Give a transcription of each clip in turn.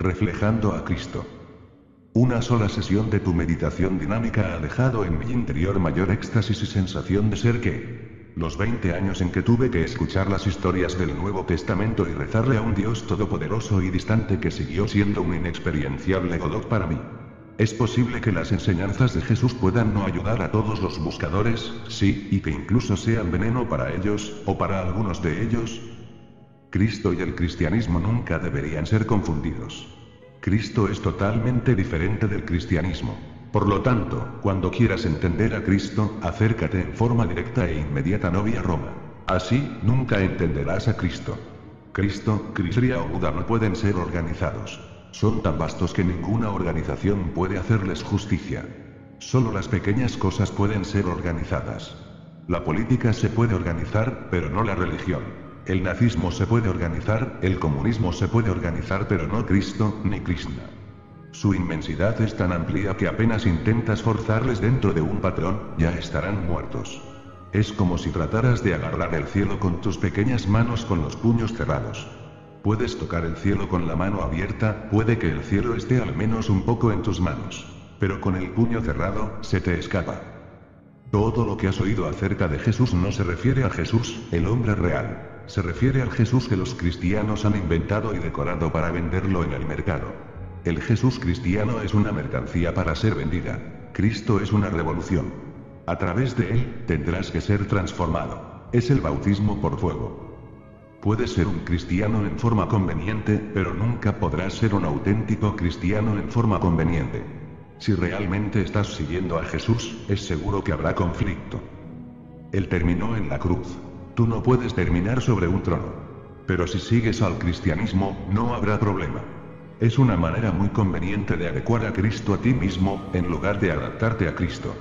reflejando a Cristo. Una sola sesión de tu meditación dinámica ha dejado en mi interior mayor éxtasis y sensación de ser que, los 20 años en que tuve que escuchar las historias del Nuevo Testamento y rezarle a un Dios todopoderoso y distante que siguió siendo un inexperienciable Godot para mí. Es posible que las enseñanzas de Jesús puedan no ayudar a todos los buscadores, sí, y que incluso sean veneno para ellos, o para algunos de ellos. Cristo y el cristianismo nunca deberían ser confundidos. Cristo es totalmente diferente del cristianismo. Por lo tanto, cuando quieras entender a Cristo, acércate en forma directa e inmediata no vía Roma. Así, nunca entenderás a Cristo. Cristo, Crisria o Buda no pueden ser organizados. Son tan vastos que ninguna organización puede hacerles justicia. Solo las pequeñas cosas pueden ser organizadas. La política se puede organizar, pero no la religión. El nazismo se puede organizar, el comunismo se puede organizar, pero no Cristo, ni Krishna. Su inmensidad es tan amplia que apenas intentas forzarles dentro de un patrón, ya estarán muertos. Es como si trataras de agarrar el cielo con tus pequeñas manos con los puños cerrados. Puedes tocar el cielo con la mano abierta, puede que el cielo esté al menos un poco en tus manos. Pero con el puño cerrado, se te escapa. Todo lo que has oído acerca de Jesús no se refiere a Jesús, el hombre real se refiere al Jesús que los cristianos han inventado y decorado para venderlo en el mercado. El Jesús cristiano es una mercancía para ser vendida. Cristo es una revolución. A través de él, tendrás que ser transformado. Es el bautismo por fuego. Puedes ser un cristiano en forma conveniente, pero nunca podrás ser un auténtico cristiano en forma conveniente. Si realmente estás siguiendo a Jesús, es seguro que habrá conflicto. Él terminó en la cruz. Tú no puedes terminar sobre un trono. Pero si sigues al cristianismo, no habrá problema. Es una manera muy conveniente de adecuar a Cristo a ti mismo, en lugar de adaptarte a Cristo.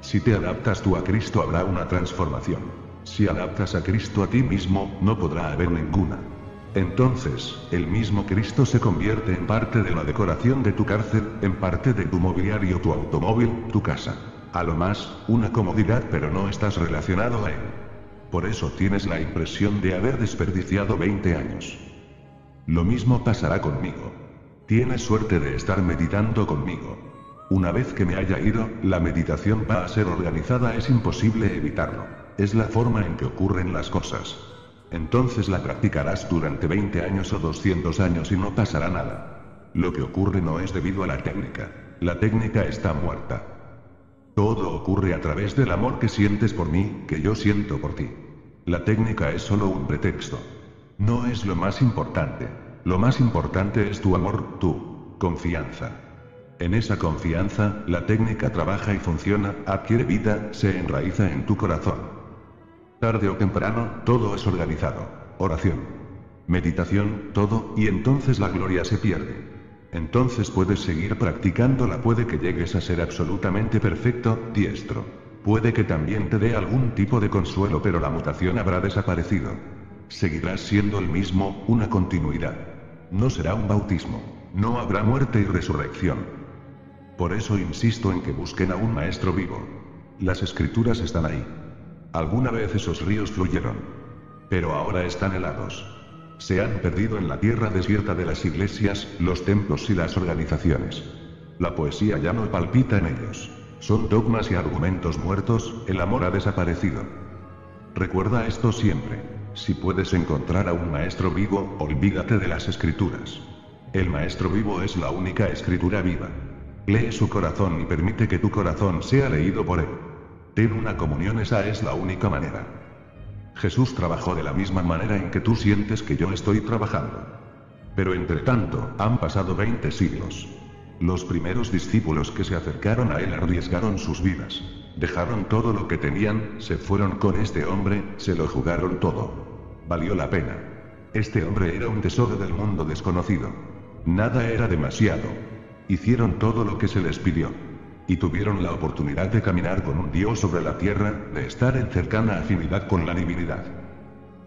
Si te adaptas tú a Cristo habrá una transformación. Si adaptas a Cristo a ti mismo, no podrá haber ninguna. Entonces, el mismo Cristo se convierte en parte de la decoración de tu cárcel, en parte de tu mobiliario, tu automóvil, tu casa. A lo más, una comodidad pero no estás relacionado a él. Por eso tienes la impresión de haber desperdiciado 20 años. Lo mismo pasará conmigo. Tienes suerte de estar meditando conmigo. Una vez que me haya ido, la meditación va a ser organizada, es imposible evitarlo. Es la forma en que ocurren las cosas. Entonces la practicarás durante 20 años o 200 años y no pasará nada. Lo que ocurre no es debido a la técnica. La técnica está muerta. Todo ocurre a través del amor que sientes por mí, que yo siento por ti. La técnica es solo un pretexto. No es lo más importante. Lo más importante es tu amor, tu confianza. En esa confianza, la técnica trabaja y funciona, adquiere vida, se enraiza en tu corazón. Tarde o temprano, todo es organizado. Oración. Meditación, todo, y entonces la gloria se pierde. Entonces puedes seguir practicándola, puede que llegues a ser absolutamente perfecto, diestro. Puede que también te dé algún tipo de consuelo, pero la mutación habrá desaparecido. Seguirás siendo el mismo, una continuidad. No será un bautismo. No habrá muerte y resurrección. Por eso insisto en que busquen a un maestro vivo. Las escrituras están ahí. Alguna vez esos ríos fluyeron. Pero ahora están helados. Se han perdido en la tierra desierta de las iglesias, los templos y las organizaciones. La poesía ya no palpita en ellos. Son dogmas y argumentos muertos, el amor ha desaparecido. Recuerda esto siempre. Si puedes encontrar a un maestro vivo, olvídate de las escrituras. El maestro vivo es la única escritura viva. Lee su corazón y permite que tu corazón sea leído por él. Ten una comunión, esa es la única manera. Jesús trabajó de la misma manera en que tú sientes que yo estoy trabajando. Pero entre tanto, han pasado 20 siglos. Los primeros discípulos que se acercaron a él arriesgaron sus vidas. Dejaron todo lo que tenían, se fueron con este hombre, se lo jugaron todo. Valió la pena. Este hombre era un tesoro del mundo desconocido. Nada era demasiado. Hicieron todo lo que se les pidió. Y tuvieron la oportunidad de caminar con un Dios sobre la tierra, de estar en cercana afinidad con la divinidad.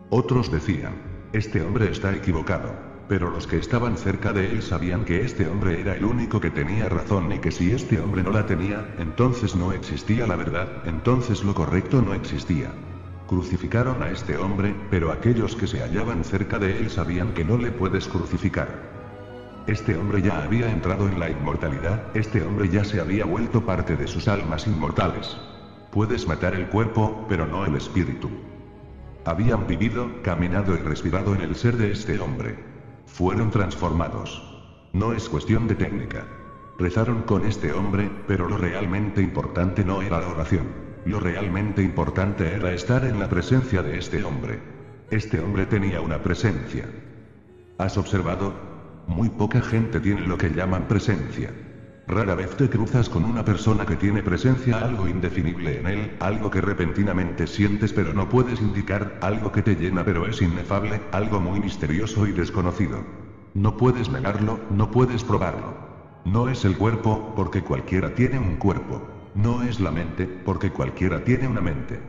Otros decían, este hombre está equivocado. Pero los que estaban cerca de él sabían que este hombre era el único que tenía razón y que si este hombre no la tenía, entonces no existía la verdad, entonces lo correcto no existía. Crucificaron a este hombre, pero aquellos que se hallaban cerca de él sabían que no le puedes crucificar. Este hombre ya había entrado en la inmortalidad, este hombre ya se había vuelto parte de sus almas inmortales. Puedes matar el cuerpo, pero no el espíritu. Habían vivido, caminado y respirado en el ser de este hombre. Fueron transformados. No es cuestión de técnica. Rezaron con este hombre, pero lo realmente importante no era la oración. Lo realmente importante era estar en la presencia de este hombre. Este hombre tenía una presencia. ¿Has observado? Muy poca gente tiene lo que llaman presencia. Rara vez te cruzas con una persona que tiene presencia, algo indefinible en él, algo que repentinamente sientes pero no puedes indicar, algo que te llena pero es inefable, algo muy misterioso y desconocido. No puedes negarlo, no puedes probarlo. No es el cuerpo, porque cualquiera tiene un cuerpo. No es la mente, porque cualquiera tiene una mente.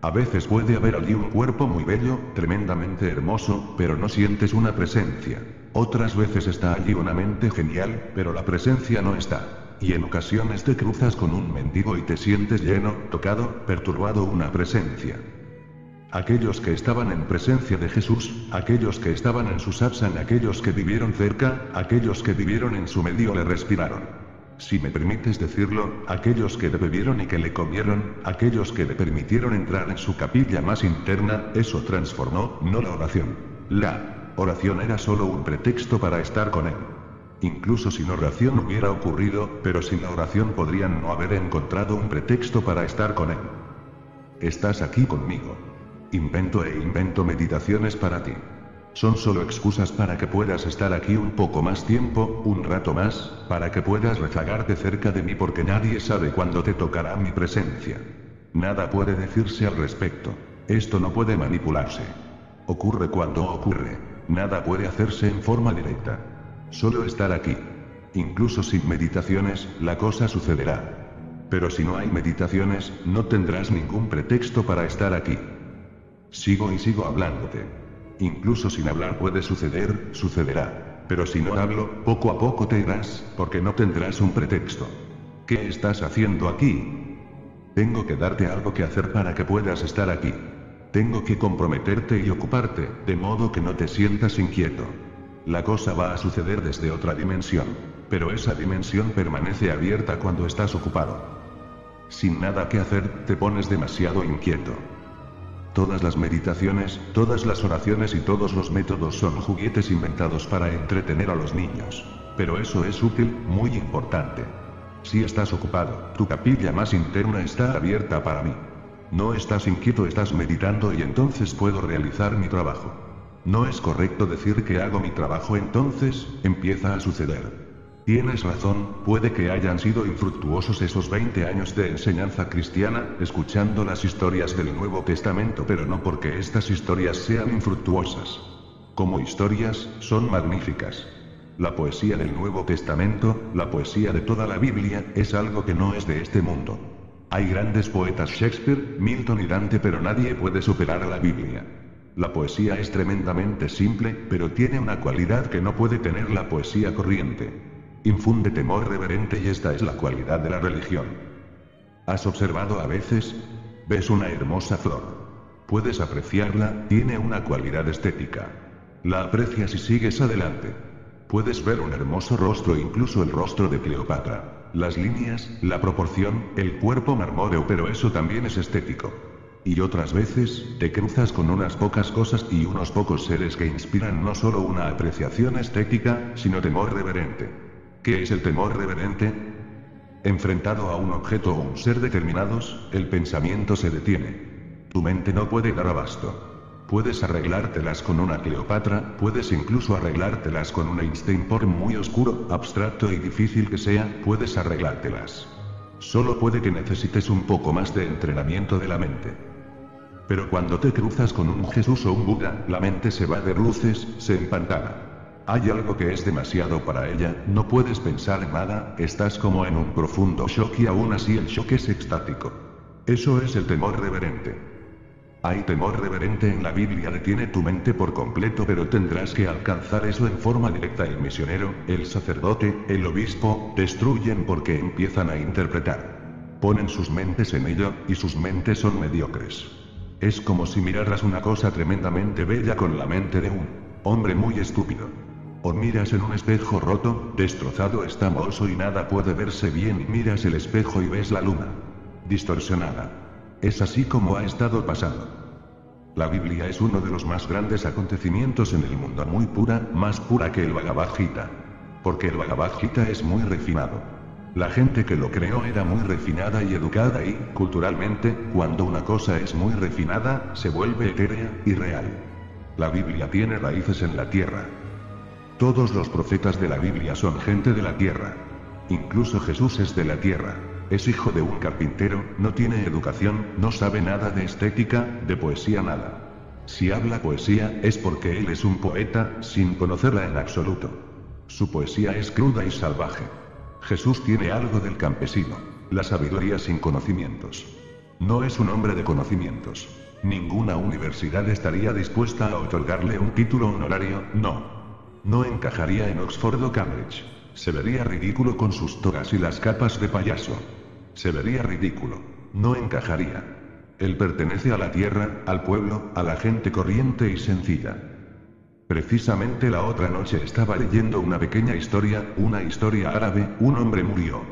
A veces puede haber allí un cuerpo muy bello, tremendamente hermoso, pero no sientes una presencia. Otras veces está allí una mente genial, pero la presencia no está. Y en ocasiones te cruzas con un mendigo y te sientes lleno, tocado, perturbado una presencia. Aquellos que estaban en presencia de Jesús, aquellos que estaban en su satsang, aquellos que vivieron cerca, aquellos que vivieron en su medio le respiraron. Si me permites decirlo, aquellos que le bebieron y que le comieron, aquellos que le permitieron entrar en su capilla más interna, eso transformó, no la oración. La oración era solo un pretexto para estar con él. Incluso sin oración hubiera ocurrido, pero sin la oración podrían no haber encontrado un pretexto para estar con él. Estás aquí conmigo. Invento e invento meditaciones para ti. Son solo excusas para que puedas estar aquí un poco más tiempo, un rato más, para que puedas rezagarte cerca de mí porque nadie sabe cuándo te tocará mi presencia. Nada puede decirse al respecto. Esto no puede manipularse. Ocurre cuando ocurre. Nada puede hacerse en forma directa. Solo estar aquí. Incluso sin meditaciones, la cosa sucederá. Pero si no hay meditaciones, no tendrás ningún pretexto para estar aquí. Sigo y sigo hablándote. Incluso sin hablar puede suceder, sucederá. Pero si no hablo, poco a poco te irás, porque no tendrás un pretexto. ¿Qué estás haciendo aquí? Tengo que darte algo que hacer para que puedas estar aquí. Tengo que comprometerte y ocuparte, de modo que no te sientas inquieto. La cosa va a suceder desde otra dimensión. Pero esa dimensión permanece abierta cuando estás ocupado. Sin nada que hacer, te pones demasiado inquieto. Todas las meditaciones, todas las oraciones y todos los métodos son juguetes inventados para entretener a los niños. Pero eso es útil, muy importante. Si estás ocupado, tu capilla más interna está abierta para mí. No estás inquieto, estás meditando y entonces puedo realizar mi trabajo. No es correcto decir que hago mi trabajo entonces, empieza a suceder. Tienes razón, puede que hayan sido infructuosos esos 20 años de enseñanza cristiana, escuchando las historias del Nuevo Testamento, pero no porque estas historias sean infructuosas. Como historias, son magníficas. La poesía del Nuevo Testamento, la poesía de toda la Biblia, es algo que no es de este mundo. Hay grandes poetas Shakespeare, Milton y Dante, pero nadie puede superar a la Biblia. La poesía es tremendamente simple, pero tiene una cualidad que no puede tener la poesía corriente. Infunde temor reverente y esta es la cualidad de la religión. ¿Has observado a veces? Ves una hermosa flor. Puedes apreciarla, tiene una cualidad estética. La aprecias y sigues adelante. Puedes ver un hermoso rostro, incluso el rostro de Cleopatra. Las líneas, la proporción, el cuerpo marmóreo, pero eso también es estético. Y otras veces, te cruzas con unas pocas cosas y unos pocos seres que inspiran no solo una apreciación estética, sino temor reverente. ¿Qué es el temor reverente? Enfrentado a un objeto o un ser determinados, el pensamiento se detiene. Tu mente no puede dar abasto. Puedes arreglártelas con una Cleopatra, puedes incluso arreglártelas con un Einstein por muy oscuro, abstracto y difícil que sea, puedes arreglártelas. Solo puede que necesites un poco más de entrenamiento de la mente. Pero cuando te cruzas con un Jesús o un Buda, la mente se va de luces, se empantana. Hay algo que es demasiado para ella, no puedes pensar en nada, estás como en un profundo shock y aún así el shock es extático. Eso es el temor reverente. Hay temor reverente en la Biblia, detiene tu mente por completo, pero tendrás que alcanzar eso en forma directa. El misionero, el sacerdote, el obispo, destruyen porque empiezan a interpretar. Ponen sus mentes en ello, y sus mentes son mediocres. Es como si miraras una cosa tremendamente bella con la mente de un hombre muy estúpido. O miras en un espejo roto, destrozado está mozo y nada puede verse bien y miras el espejo y ves la luna. Distorsionada. Es así como ha estado pasando. La Biblia es uno de los más grandes acontecimientos en el mundo, muy pura, más pura que el Bhagavad Gita. Porque el Bhagavad Gita es muy refinado. La gente que lo creó era muy refinada y educada y, culturalmente, cuando una cosa es muy refinada, se vuelve etérea y real. La Biblia tiene raíces en la tierra. Todos los profetas de la Biblia son gente de la tierra. Incluso Jesús es de la tierra. Es hijo de un carpintero, no tiene educación, no sabe nada de estética, de poesía nada. Si habla poesía, es porque él es un poeta, sin conocerla en absoluto. Su poesía es cruda y salvaje. Jesús tiene algo del campesino, la sabiduría sin conocimientos. No es un hombre de conocimientos. Ninguna universidad estaría dispuesta a otorgarle un título honorario, no. No encajaría en Oxford o Cambridge. Se vería ridículo con sus togas y las capas de payaso. Se vería ridículo. No encajaría. Él pertenece a la tierra, al pueblo, a la gente corriente y sencilla. Precisamente la otra noche estaba leyendo una pequeña historia, una historia árabe, un hombre murió.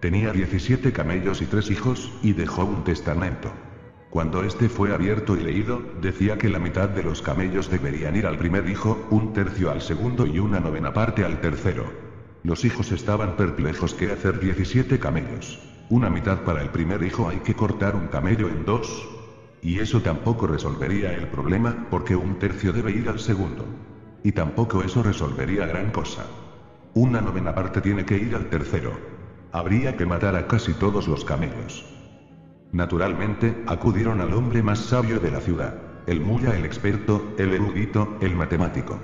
Tenía 17 camellos y tres hijos, y dejó un testamento. Cuando este fue abierto y leído, decía que la mitad de los camellos deberían ir al primer hijo, un tercio al segundo y una novena parte al tercero. Los hijos estaban perplejos que hacer 17 camellos. Una mitad para el primer hijo hay que cortar un camello en dos. Y eso tampoco resolvería el problema, porque un tercio debe ir al segundo. Y tampoco eso resolvería gran cosa. Una novena parte tiene que ir al tercero. Habría que matar a casi todos los camellos. Naturalmente, acudieron al hombre más sabio de la ciudad. El mulla, el experto, el erudito, el matemático.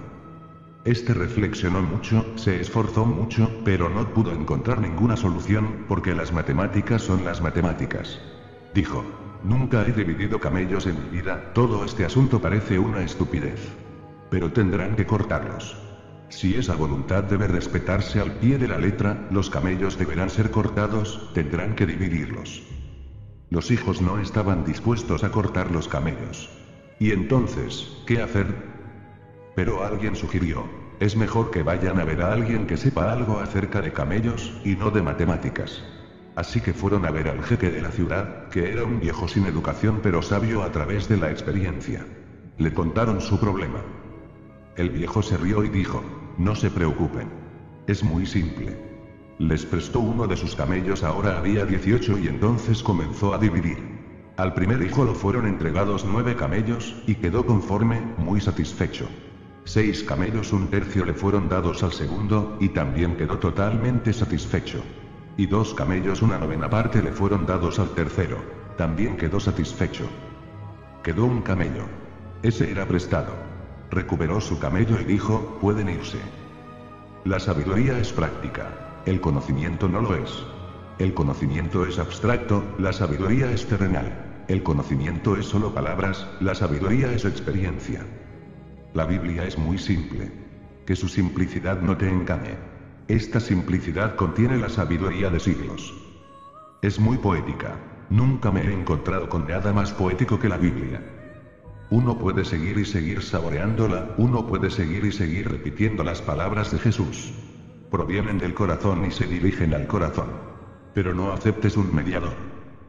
Este reflexionó mucho, se esforzó mucho, pero no pudo encontrar ninguna solución, porque las matemáticas son las matemáticas. Dijo, nunca he dividido camellos en mi vida, todo este asunto parece una estupidez. Pero tendrán que cortarlos. Si esa voluntad debe respetarse al pie de la letra, los camellos deberán ser cortados, tendrán que dividirlos. Los hijos no estaban dispuestos a cortar los camellos. ¿Y entonces, qué hacer? Pero alguien sugirió, es mejor que vayan a ver a alguien que sepa algo acerca de camellos, y no de matemáticas. Así que fueron a ver al jeque de la ciudad, que era un viejo sin educación pero sabio a través de la experiencia. Le contaron su problema. El viejo se rió y dijo, no se preocupen. Es muy simple. Les prestó uno de sus camellos, ahora había 18 y entonces comenzó a dividir. Al primer hijo lo fueron entregados nueve camellos, y quedó conforme, muy satisfecho. Seis camellos un tercio le fueron dados al segundo, y también quedó totalmente satisfecho. Y dos camellos una novena parte le fueron dados al tercero. También quedó satisfecho. Quedó un camello. Ese era prestado. Recuperó su camello y dijo, pueden irse. La sabiduría es práctica. El conocimiento no lo es. El conocimiento es abstracto, la sabiduría es terrenal. El conocimiento es solo palabras, la sabiduría es experiencia. La Biblia es muy simple. Que su simplicidad no te engañe. Esta simplicidad contiene la sabiduría de siglos. Es muy poética. Nunca me he encontrado con nada más poético que la Biblia. Uno puede seguir y seguir saboreándola, uno puede seguir y seguir repitiendo las palabras de Jesús provienen del corazón y se dirigen al corazón. Pero no aceptes un mediador.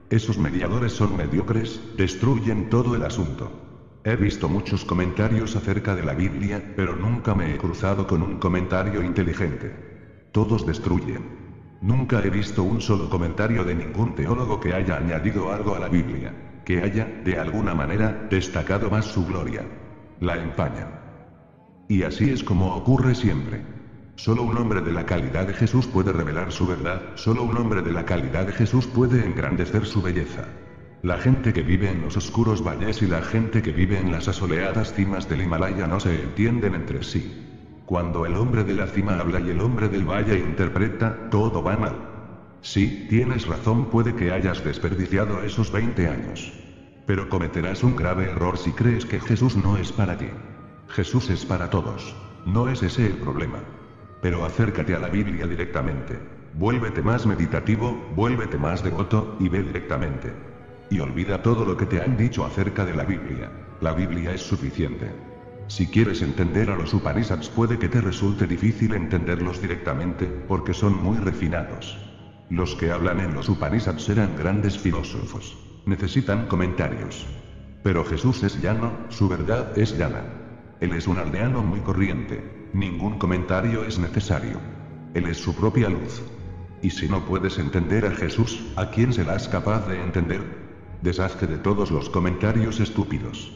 Esos mediadores son mediocres, destruyen todo el asunto. He visto muchos comentarios acerca de la Biblia, pero nunca me he cruzado con un comentario inteligente. Todos destruyen. Nunca he visto un solo comentario de ningún teólogo que haya añadido algo a la Biblia, que haya, de alguna manera, destacado más su gloria. La empaña. Y así es como ocurre siempre. Solo un hombre de la calidad de Jesús puede revelar su verdad, solo un hombre de la calidad de Jesús puede engrandecer su belleza. La gente que vive en los oscuros valles y la gente que vive en las asoleadas cimas del Himalaya no se entienden entre sí. Cuando el hombre de la cima habla y el hombre del valle interpreta, todo va mal. Sí, tienes razón, puede que hayas desperdiciado esos 20 años. Pero cometerás un grave error si crees que Jesús no es para ti. Jesús es para todos. No es ese el problema. Pero acércate a la Biblia directamente. Vuélvete más meditativo, vuélvete más devoto, y ve directamente. Y olvida todo lo que te han dicho acerca de la Biblia. La Biblia es suficiente. Si quieres entender a los Upanishads puede que te resulte difícil entenderlos directamente, porque son muy refinados. Los que hablan en los Upanishads eran grandes filósofos. Necesitan comentarios. Pero Jesús es llano, su verdad es llana. Él es un aldeano muy corriente. Ningún comentario es necesario. Él es su propia luz. Y si no puedes entender a Jesús, ¿a quién serás capaz de entender? Deshazte de todos los comentarios estúpidos.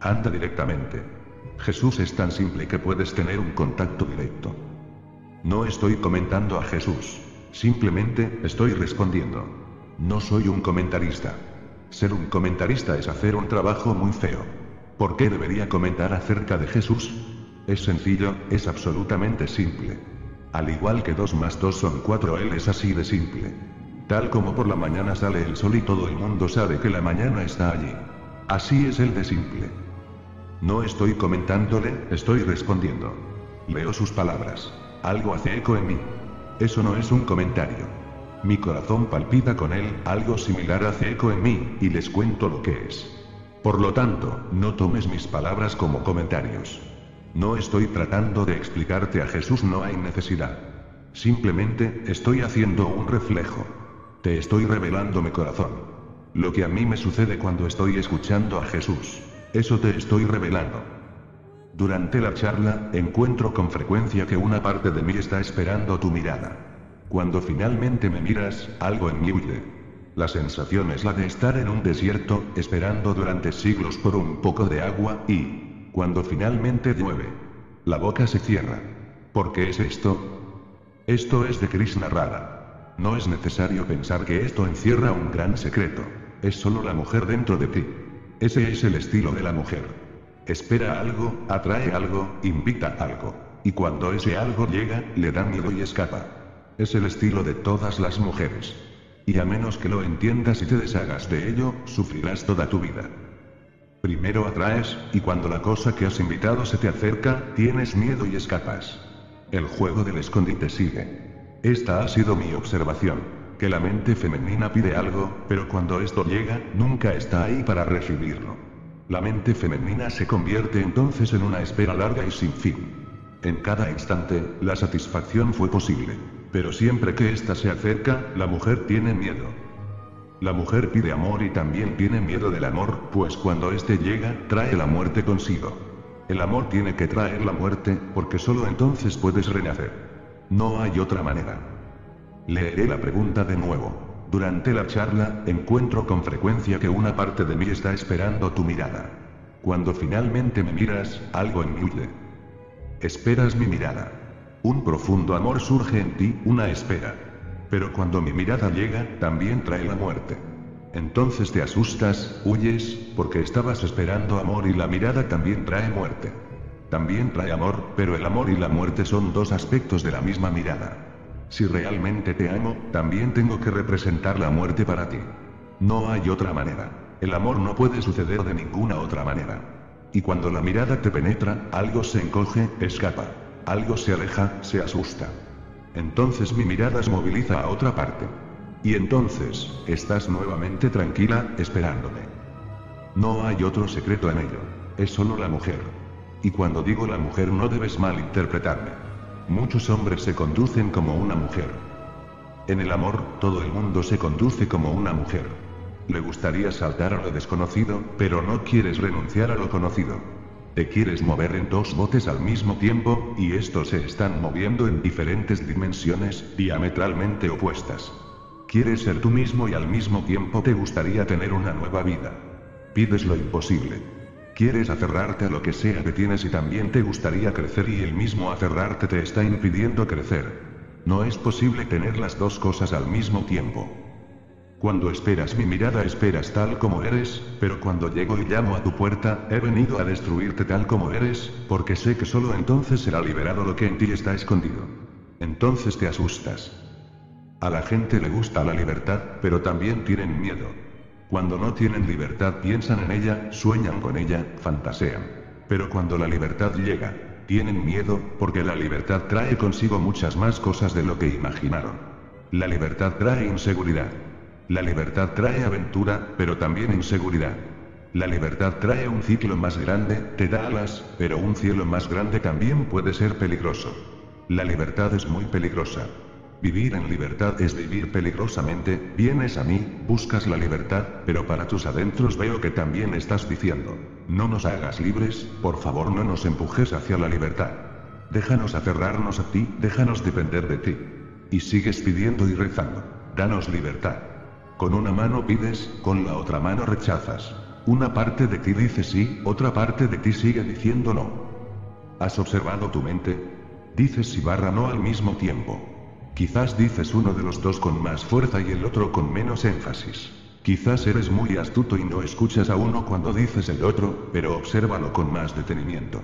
Anda directamente. Jesús es tan simple que puedes tener un contacto directo. No estoy comentando a Jesús. Simplemente estoy respondiendo. No soy un comentarista. Ser un comentarista es hacer un trabajo muy feo. ¿Por qué debería comentar acerca de Jesús? Es sencillo, es absolutamente simple. Al igual que 2 más 2 son 4, Él es así de simple. Tal como por la mañana sale el sol y todo el mundo sabe que la mañana está allí. Así es Él de simple. No estoy comentándole, estoy respondiendo. Leo sus palabras. Algo hace eco en mí. Eso no es un comentario. Mi corazón palpita con él, algo similar hace eco en mí, y les cuento lo que es. Por lo tanto, no tomes mis palabras como comentarios. No estoy tratando de explicarte a Jesús, no hay necesidad. Simplemente, estoy haciendo un reflejo. Te estoy revelando mi corazón. Lo que a mí me sucede cuando estoy escuchando a Jesús. Eso te estoy revelando. Durante la charla, encuentro con frecuencia que una parte de mí está esperando tu mirada. Cuando finalmente me miras, algo en mí huye. La sensación es la de estar en un desierto, esperando durante siglos por un poco de agua, y, cuando finalmente llueve, la boca se cierra. ¿Por qué es esto? Esto es de Krishna Radha. No es necesario pensar que esto encierra un gran secreto. Es solo la mujer dentro de ti. Ese es el estilo de la mujer. Espera algo, atrae algo, invita algo. Y cuando ese algo llega, le da miedo y escapa. Es el estilo de todas las mujeres. Y a menos que lo entiendas y te deshagas de ello, sufrirás toda tu vida. Primero atraes, y cuando la cosa que has invitado se te acerca, tienes miedo y escapas. El juego del escondite sigue. Esta ha sido mi observación que la mente femenina pide algo, pero cuando esto llega, nunca está ahí para recibirlo. La mente femenina se convierte entonces en una espera larga y sin fin. En cada instante, la satisfacción fue posible. Pero siempre que ésta se acerca, la mujer tiene miedo. La mujer pide amor y también tiene miedo del amor, pues cuando éste llega, trae la muerte consigo. El amor tiene que traer la muerte, porque solo entonces puedes renacer. No hay otra manera. Leeré la pregunta de nuevo. Durante la charla, encuentro con frecuencia que una parte de mí está esperando tu mirada. Cuando finalmente me miras, algo en mí huye. Esperas mi mirada. Un profundo amor surge en ti, una espera. Pero cuando mi mirada llega, también trae la muerte. Entonces te asustas, huyes, porque estabas esperando amor y la mirada también trae muerte. También trae amor, pero el amor y la muerte son dos aspectos de la misma mirada. Si realmente te amo, también tengo que representar la muerte para ti. No hay otra manera. El amor no puede suceder de ninguna otra manera. Y cuando la mirada te penetra, algo se encoge, escapa. Algo se aleja, se asusta. Entonces mi mirada se moviliza a otra parte. Y entonces, estás nuevamente tranquila, esperándome. No hay otro secreto en ello. Es solo la mujer. Y cuando digo la mujer no debes malinterpretarme. Muchos hombres se conducen como una mujer. En el amor, todo el mundo se conduce como una mujer. Le gustaría saltar a lo desconocido, pero no quieres renunciar a lo conocido. Te quieres mover en dos botes al mismo tiempo, y estos se están moviendo en diferentes dimensiones, diametralmente opuestas. Quieres ser tú mismo y al mismo tiempo te gustaría tener una nueva vida. Pides lo imposible. Quieres aferrarte a lo que sea que tienes y también te gustaría crecer y el mismo aferrarte te está impidiendo crecer. No es posible tener las dos cosas al mismo tiempo. Cuando esperas mi mirada esperas tal como eres, pero cuando llego y llamo a tu puerta, he venido a destruirte tal como eres, porque sé que solo entonces será liberado lo que en ti está escondido. Entonces te asustas. A la gente le gusta la libertad, pero también tienen miedo. Cuando no tienen libertad piensan en ella, sueñan con ella, fantasean. Pero cuando la libertad llega, tienen miedo, porque la libertad trae consigo muchas más cosas de lo que imaginaron. La libertad trae inseguridad. La libertad trae aventura, pero también inseguridad. La libertad trae un ciclo más grande, te da alas, pero un cielo más grande también puede ser peligroso. La libertad es muy peligrosa. Vivir en libertad es vivir peligrosamente, vienes a mí, buscas la libertad, pero para tus adentros veo que también estás diciendo, no nos hagas libres, por favor no nos empujes hacia la libertad. Déjanos aferrarnos a ti, déjanos depender de ti. Y sigues pidiendo y rezando, danos libertad. Con una mano pides, con la otra mano rechazas. Una parte de ti dice sí, otra parte de ti sigue diciendo no. ¿Has observado tu mente? Dices sí barra no al mismo tiempo. Quizás dices uno de los dos con más fuerza y el otro con menos énfasis. Quizás eres muy astuto y no escuchas a uno cuando dices el otro, pero obsérvalo con más detenimiento.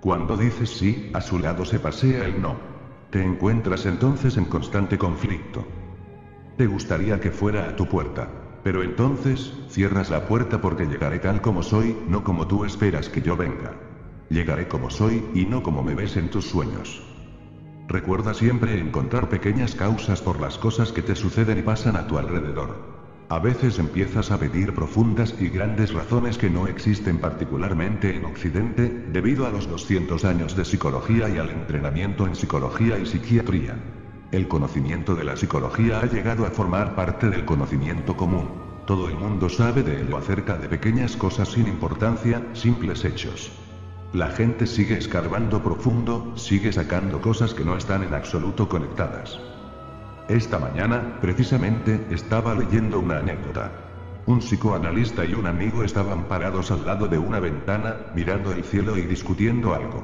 Cuando dices sí, a su lado se pasea el no. Te encuentras entonces en constante conflicto. Te gustaría que fuera a tu puerta. Pero entonces, cierras la puerta porque llegaré tal como soy, no como tú esperas que yo venga. Llegaré como soy, y no como me ves en tus sueños. Recuerda siempre encontrar pequeñas causas por las cosas que te suceden y pasan a tu alrededor. A veces empiezas a pedir profundas y grandes razones que no existen particularmente en Occidente, debido a los 200 años de psicología y al entrenamiento en psicología y psiquiatría. El conocimiento de la psicología ha llegado a formar parte del conocimiento común. Todo el mundo sabe de él acerca de pequeñas cosas sin importancia, simples hechos. La gente sigue escarbando profundo, sigue sacando cosas que no están en absoluto conectadas. Esta mañana, precisamente, estaba leyendo una anécdota. Un psicoanalista y un amigo estaban parados al lado de una ventana, mirando el cielo y discutiendo algo.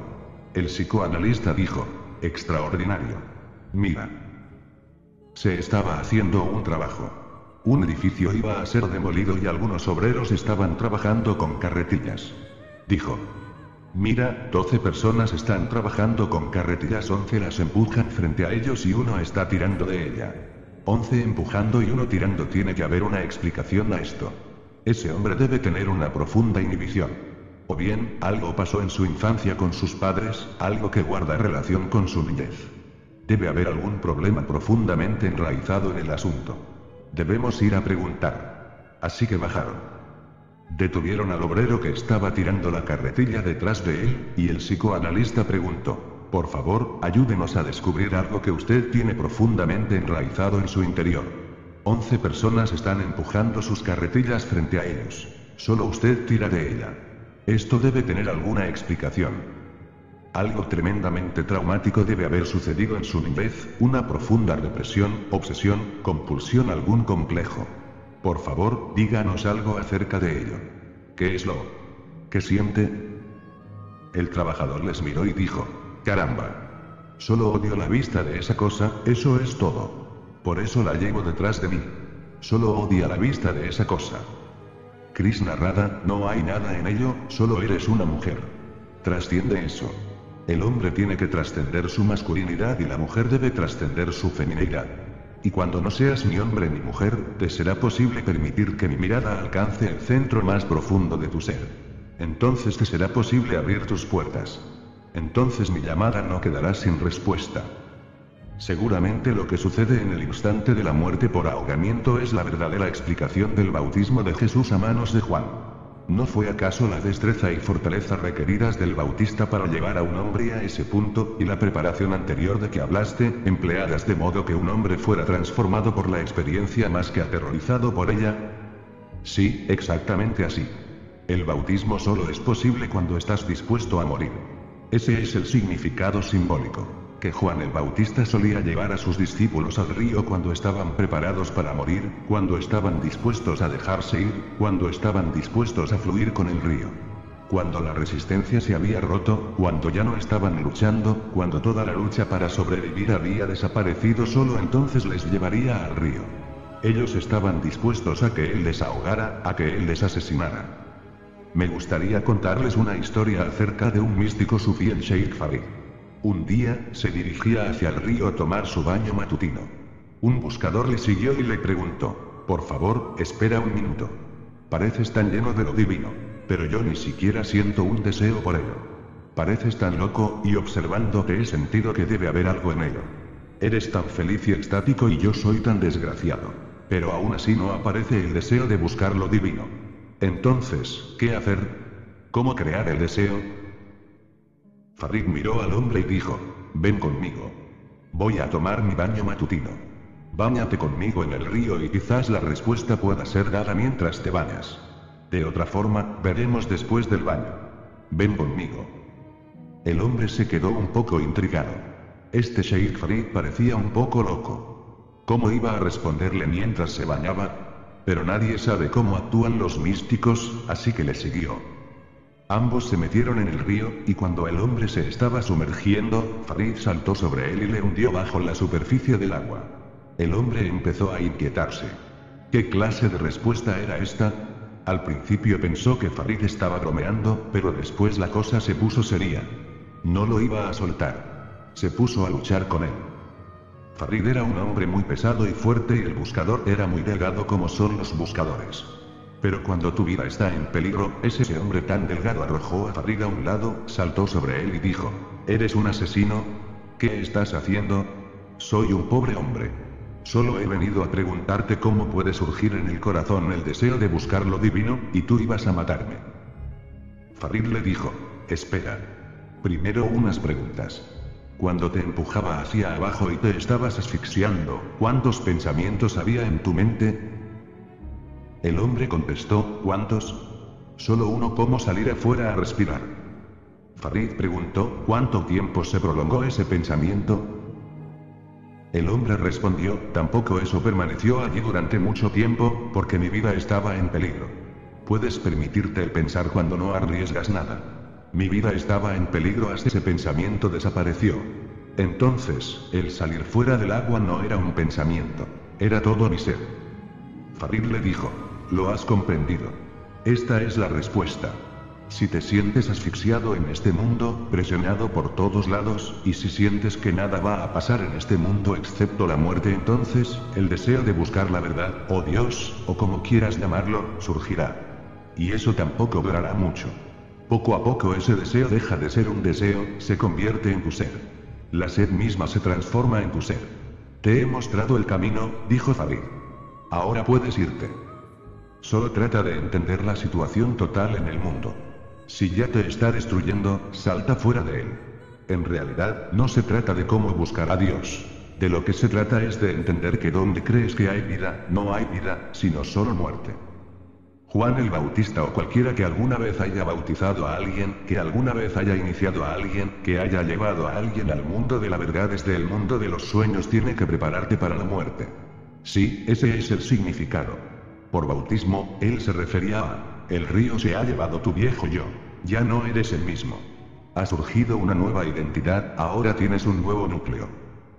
El psicoanalista dijo, extraordinario. Mira. Se estaba haciendo un trabajo. Un edificio iba a ser demolido y algunos obreros estaban trabajando con carretillas. Dijo. Mira, 12 personas están trabajando con carretillas, 11 las empujan frente a ellos y uno está tirando de ella. 11 empujando y uno tirando. Tiene que haber una explicación a esto. Ese hombre debe tener una profunda inhibición. O bien, algo pasó en su infancia con sus padres, algo que guarda relación con su niñez. Debe haber algún problema profundamente enraizado en el asunto. Debemos ir a preguntar. Así que bajaron. Detuvieron al obrero que estaba tirando la carretilla detrás de él, y el psicoanalista preguntó, por favor, ayúdenos a descubrir algo que usted tiene profundamente enraizado en su interior. Once personas están empujando sus carretillas frente a ellos. Solo usted tira de ella. Esto debe tener alguna explicación. Algo tremendamente traumático debe haber sucedido en su niñez, una profunda represión, obsesión, compulsión, algún complejo. Por favor, díganos algo acerca de ello. ¿Qué es lo que siente? El trabajador les miró y dijo, caramba. Solo odio la vista de esa cosa, eso es todo. Por eso la llevo detrás de mí. Solo odia la vista de esa cosa. Krishna Radha, no hay nada en ello, solo eres una mujer. Trasciende eso. El hombre tiene que trascender su masculinidad y la mujer debe trascender su feminidad. Y cuando no seas ni hombre ni mujer, te será posible permitir que mi mirada alcance el centro más profundo de tu ser. Entonces te será posible abrir tus puertas. Entonces mi llamada no quedará sin respuesta. Seguramente lo que sucede en el instante de la muerte por ahogamiento es la verdadera explicación del bautismo de Jesús a manos de Juan. ¿No fue acaso la destreza y fortaleza requeridas del Bautista para llevar a un hombre a ese punto, y la preparación anterior de que hablaste, empleadas de modo que un hombre fuera transformado por la experiencia más que aterrorizado por ella? Sí, exactamente así. El bautismo solo es posible cuando estás dispuesto a morir. Ese es el significado simbólico que Juan el Bautista solía llevar a sus discípulos al río cuando estaban preparados para morir, cuando estaban dispuestos a dejarse ir, cuando estaban dispuestos a fluir con el río. Cuando la resistencia se había roto, cuando ya no estaban luchando, cuando toda la lucha para sobrevivir había desaparecido, solo entonces les llevaría al río. Ellos estaban dispuestos a que él les ahogara, a que él les asesinara. Me gustaría contarles una historia acerca de un místico sufí el Sheikh Farid. Un día, se dirigía hacia el río a tomar su baño matutino. Un buscador le siguió y le preguntó, por favor, espera un minuto. Pareces tan lleno de lo divino. Pero yo ni siquiera siento un deseo por ello. Pareces tan loco, y observándote he sentido que debe haber algo en ello. Eres tan feliz y extático y yo soy tan desgraciado. Pero aún así no aparece el deseo de buscar lo divino. Entonces, ¿qué hacer? ¿Cómo crear el deseo? Farid miró al hombre y dijo, ven conmigo. Voy a tomar mi baño matutino. Báñate conmigo en el río y quizás la respuesta pueda ser dada mientras te bañas. De otra forma, veremos después del baño. Ven conmigo. El hombre se quedó un poco intrigado. Este Sheikh Farid parecía un poco loco. ¿Cómo iba a responderle mientras se bañaba? Pero nadie sabe cómo actúan los místicos, así que le siguió. Ambos se metieron en el río, y cuando el hombre se estaba sumergiendo, Farid saltó sobre él y le hundió bajo la superficie del agua. El hombre empezó a inquietarse. ¿Qué clase de respuesta era esta? Al principio pensó que Farid estaba bromeando, pero después la cosa se puso seria. No lo iba a soltar. Se puso a luchar con él. Farid era un hombre muy pesado y fuerte y el buscador era muy delgado como son los buscadores. Pero cuando tu vida está en peligro, ese hombre tan delgado arrojó a Farid a un lado, saltó sobre él y dijo, ¿Eres un asesino? ¿Qué estás haciendo? Soy un pobre hombre. Solo he venido a preguntarte cómo puede surgir en el corazón el deseo de buscar lo divino, y tú ibas a matarme. Farid le dijo, espera. Primero unas preguntas. Cuando te empujaba hacia abajo y te estabas asfixiando, ¿cuántos pensamientos había en tu mente? El hombre contestó, ¿cuántos? Solo uno, ¿cómo salir afuera a respirar? Farid preguntó, ¿cuánto tiempo se prolongó ese pensamiento? El hombre respondió, tampoco eso permaneció allí durante mucho tiempo, porque mi vida estaba en peligro. Puedes permitirte el pensar cuando no arriesgas nada. Mi vida estaba en peligro hasta ese pensamiento desapareció. Entonces, el salir fuera del agua no era un pensamiento. Era todo mi ser. Farid le dijo, lo has comprendido. Esta es la respuesta. Si te sientes asfixiado en este mundo, presionado por todos lados, y si sientes que nada va a pasar en este mundo excepto la muerte, entonces, el deseo de buscar la verdad, o Dios, o como quieras llamarlo, surgirá. Y eso tampoco durará mucho. Poco a poco ese deseo deja de ser un deseo, se convierte en tu ser. La sed misma se transforma en tu ser. Te he mostrado el camino, dijo Farid. Ahora puedes irte. Solo trata de entender la situación total en el mundo. Si ya te está destruyendo, salta fuera de él. En realidad, no se trata de cómo buscar a Dios. De lo que se trata es de entender que donde crees que hay vida, no hay vida, sino solo muerte. Juan el Bautista o cualquiera que alguna vez haya bautizado a alguien, que alguna vez haya iniciado a alguien, que haya llevado a alguien al mundo de la verdad desde el mundo de los sueños tiene que prepararte para la muerte. Sí, ese es el significado. Por bautismo, él se refería a el río se ha llevado tu viejo yo. Ya no eres el mismo. Ha surgido una nueva identidad, ahora tienes un nuevo núcleo.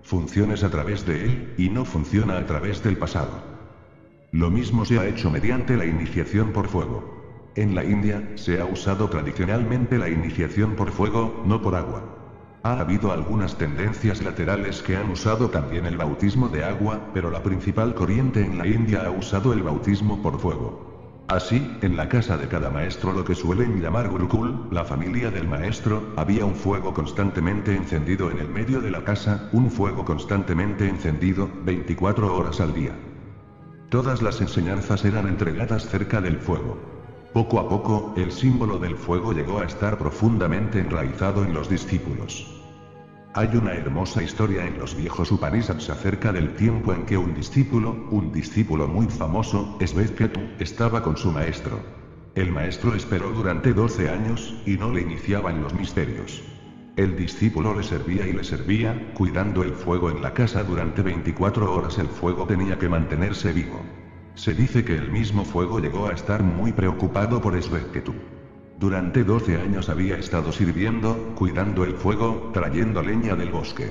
Funciones a través de él, y no funciona a través del pasado. Lo mismo se ha hecho mediante la iniciación por fuego. En la India, se ha usado tradicionalmente la iniciación por fuego, no por agua. Ha habido algunas tendencias laterales que han usado también el bautismo de agua, pero la principal corriente en la India ha usado el bautismo por fuego. Así, en la casa de cada maestro lo que suelen llamar Gurukul, la familia del maestro, había un fuego constantemente encendido en el medio de la casa, un fuego constantemente encendido, 24 horas al día. Todas las enseñanzas eran entregadas cerca del fuego. Poco a poco, el símbolo del fuego llegó a estar profundamente enraizado en los discípulos. Hay una hermosa historia en los viejos Upanishads acerca del tiempo en que un discípulo, un discípulo muy famoso, Svetketu, estaba con su maestro. El maestro esperó durante 12 años, y no le iniciaba en los misterios. El discípulo le servía y le servía, cuidando el fuego en la casa durante 24 horas el fuego tenía que mantenerse vivo. Se dice que el mismo fuego llegó a estar muy preocupado por Svetketu. Durante 12 años había estado sirviendo, cuidando el fuego, trayendo leña del bosque.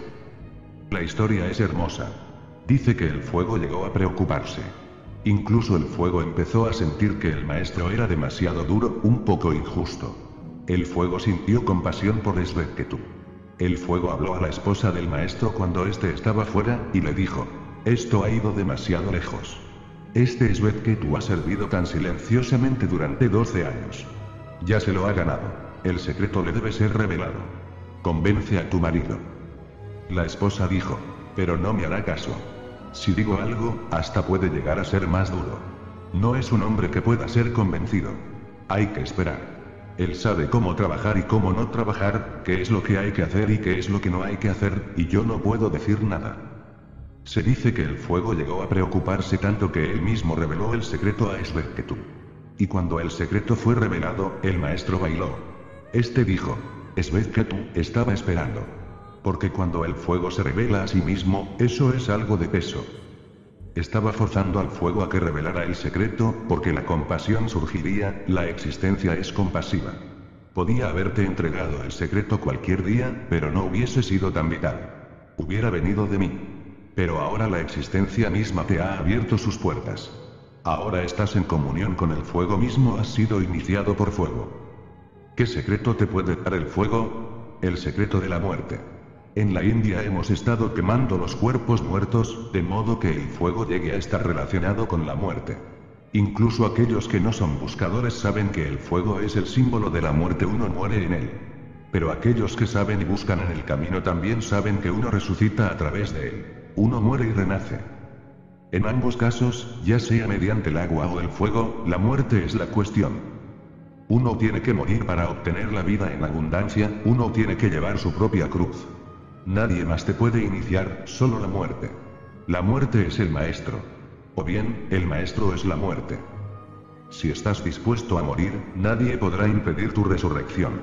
La historia es hermosa. Dice que el fuego llegó a preocuparse. Incluso el fuego empezó a sentir que el maestro era demasiado duro, un poco injusto. El fuego sintió compasión por Svetketu. El fuego habló a la esposa del maestro cuando éste estaba fuera, y le dijo, esto ha ido demasiado lejos. Este Svetketu ha servido tan silenciosamente durante 12 años. Ya se lo ha ganado. El secreto le debe ser revelado. Convence a tu marido. La esposa dijo, pero no me hará caso. Si digo algo, hasta puede llegar a ser más duro. No es un hombre que pueda ser convencido. Hay que esperar. Él sabe cómo trabajar y cómo no trabajar, qué es lo que hay que hacer y qué es lo que no hay que hacer, y yo no puedo decir nada. Se dice que el fuego llegó a preocuparse tanto que él mismo reveló el secreto a Esberketu. Y cuando el secreto fue revelado, el maestro bailó. Este dijo, Esberketu estaba esperando. Porque cuando el fuego se revela a sí mismo, eso es algo de peso. Estaba forzando al fuego a que revelara el secreto, porque la compasión surgiría, la existencia es compasiva. Podía haberte entregado el secreto cualquier día, pero no hubiese sido tan vital. Hubiera venido de mí. Pero ahora la existencia misma te ha abierto sus puertas. Ahora estás en comunión con el fuego mismo, has sido iniciado por fuego. ¿Qué secreto te puede dar el fuego? El secreto de la muerte. En la India hemos estado quemando los cuerpos muertos, de modo que el fuego llegue a estar relacionado con la muerte. Incluso aquellos que no son buscadores saben que el fuego es el símbolo de la muerte, uno muere en él. Pero aquellos que saben y buscan en el camino también saben que uno resucita a través de él. Uno muere y renace. En ambos casos, ya sea mediante el agua o el fuego, la muerte es la cuestión. Uno tiene que morir para obtener la vida en abundancia, uno tiene que llevar su propia cruz. Nadie más te puede iniciar, solo la muerte. La muerte es el maestro. O bien, el maestro es la muerte. Si estás dispuesto a morir, nadie podrá impedir tu resurrección.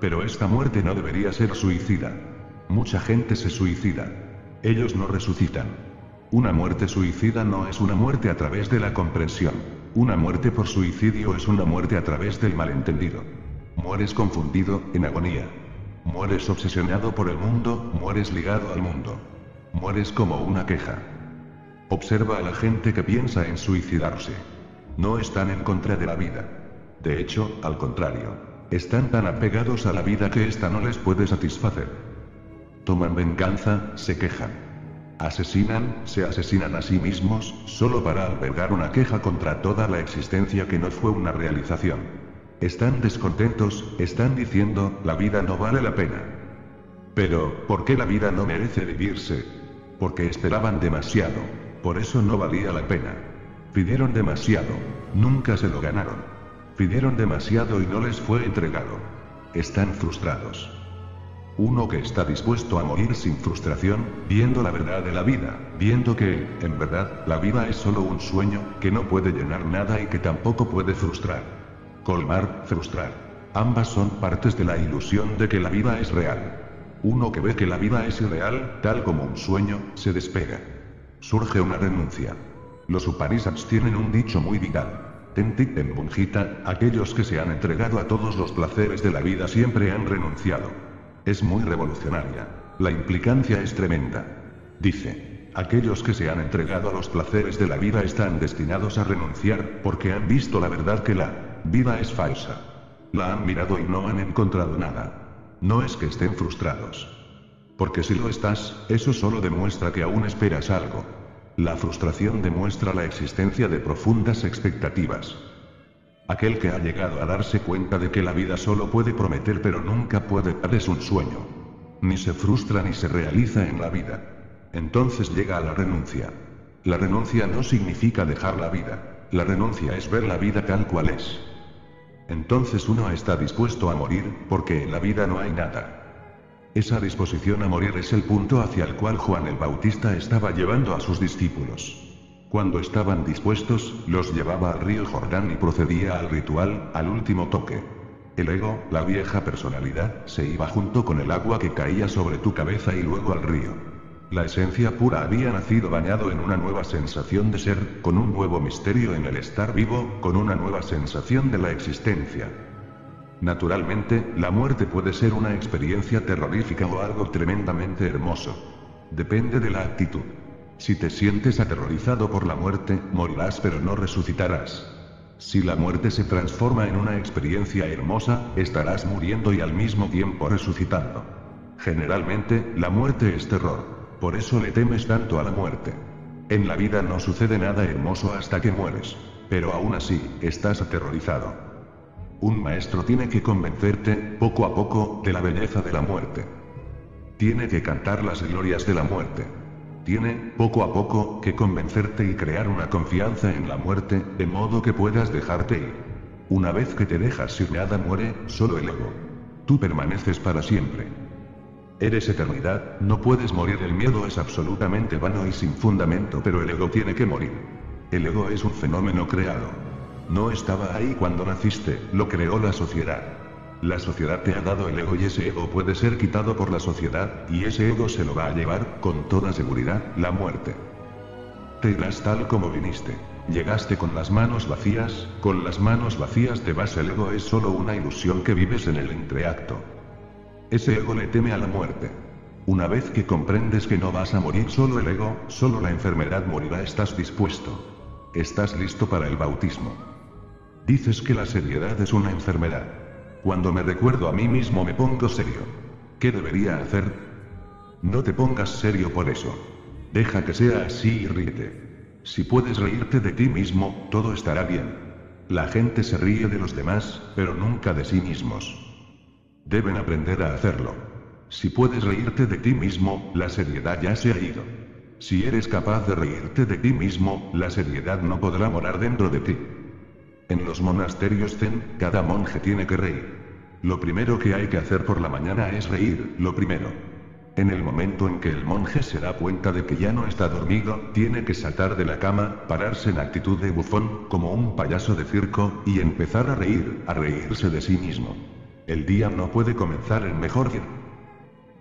Pero esta muerte no debería ser suicida. Mucha gente se suicida. Ellos no resucitan. Una muerte suicida no es una muerte a través de la comprensión. Una muerte por suicidio es una muerte a través del malentendido. Mueres confundido, en agonía. Mueres obsesionado por el mundo, mueres ligado al mundo. Mueres como una queja. Observa a la gente que piensa en suicidarse. No están en contra de la vida. De hecho, al contrario. Están tan apegados a la vida que ésta no les puede satisfacer. Toman venganza, se quejan. Asesinan, se asesinan a sí mismos, solo para albergar una queja contra toda la existencia que no fue una realización. Están descontentos, están diciendo, la vida no vale la pena. Pero, ¿por qué la vida no merece vivirse? Porque esperaban demasiado. Por eso no valía la pena. Pidieron demasiado. Nunca se lo ganaron. Pidieron demasiado y no les fue entregado. Están frustrados. Uno que está dispuesto a morir sin frustración, viendo la verdad de la vida, viendo que, en verdad, la vida es solo un sueño, que no puede llenar nada y que tampoco puede frustrar. Colmar, frustrar. Ambas son partes de la ilusión de que la vida es real. Uno que ve que la vida es irreal, tal como un sueño, se despega. Surge una renuncia. Los Upanishads tienen un dicho muy vital. Tentik en Bunjita, aquellos que se han entregado a todos los placeres de la vida siempre han renunciado. Es muy revolucionaria. La implicancia es tremenda. Dice, aquellos que se han entregado a los placeres de la vida están destinados a renunciar, porque han visto la verdad que la vida es falsa. La han mirado y no han encontrado nada. No es que estén frustrados. Porque si lo estás, eso solo demuestra que aún esperas algo. La frustración demuestra la existencia de profundas expectativas. Aquel que ha llegado a darse cuenta de que la vida solo puede prometer pero nunca puede dar es un sueño. Ni se frustra ni se realiza en la vida. Entonces llega a la renuncia. La renuncia no significa dejar la vida. La renuncia es ver la vida tal cual es. Entonces uno está dispuesto a morir, porque en la vida no hay nada. Esa disposición a morir es el punto hacia el cual Juan el Bautista estaba llevando a sus discípulos. Cuando estaban dispuestos, los llevaba al río Jordán y procedía al ritual, al último toque. El ego, la vieja personalidad, se iba junto con el agua que caía sobre tu cabeza y luego al río. La esencia pura había nacido bañado en una nueva sensación de ser, con un nuevo misterio en el estar vivo, con una nueva sensación de la existencia. Naturalmente, la muerte puede ser una experiencia terrorífica o algo tremendamente hermoso. Depende de la actitud. Si te sientes aterrorizado por la muerte, morirás pero no resucitarás. Si la muerte se transforma en una experiencia hermosa, estarás muriendo y al mismo tiempo resucitando. Generalmente, la muerte es terror. Por eso le temes tanto a la muerte. En la vida no sucede nada hermoso hasta que mueres. Pero aún así, estás aterrorizado. Un maestro tiene que convencerte, poco a poco, de la belleza de la muerte. Tiene que cantar las glorias de la muerte. Tiene, poco a poco, que convencerte y crear una confianza en la muerte, de modo que puedas dejarte ir. Una vez que te dejas ir nada muere, solo el ego. Tú permaneces para siempre. Eres eternidad, no puedes morir, el miedo es absolutamente vano y sin fundamento, pero el ego tiene que morir. El ego es un fenómeno creado. No estaba ahí cuando naciste, lo creó la sociedad. La sociedad te ha dado el ego y ese ego puede ser quitado por la sociedad, y ese ego se lo va a llevar, con toda seguridad, la muerte. Te irás tal como viniste. Llegaste con las manos vacías, con las manos vacías te vas, el ego es solo una ilusión que vives en el entreacto. Ese ego le teme a la muerte. Una vez que comprendes que no vas a morir solo el ego, solo la enfermedad morirá, estás dispuesto. Estás listo para el bautismo. Dices que la seriedad es una enfermedad. Cuando me recuerdo a mí mismo me pongo serio. ¿Qué debería hacer? No te pongas serio por eso. Deja que sea así y ríete. Si puedes reírte de ti mismo, todo estará bien. La gente se ríe de los demás, pero nunca de sí mismos. Deben aprender a hacerlo. Si puedes reírte de ti mismo, la seriedad ya se ha ido. Si eres capaz de reírte de ti mismo, la seriedad no podrá morar dentro de ti. En los monasterios zen, cada monje tiene que reír. Lo primero que hay que hacer por la mañana es reír, lo primero. En el momento en que el monje se da cuenta de que ya no está dormido, tiene que saltar de la cama, pararse en actitud de bufón, como un payaso de circo, y empezar a reír, a reírse de sí mismo. El día no puede comenzar en mejor día.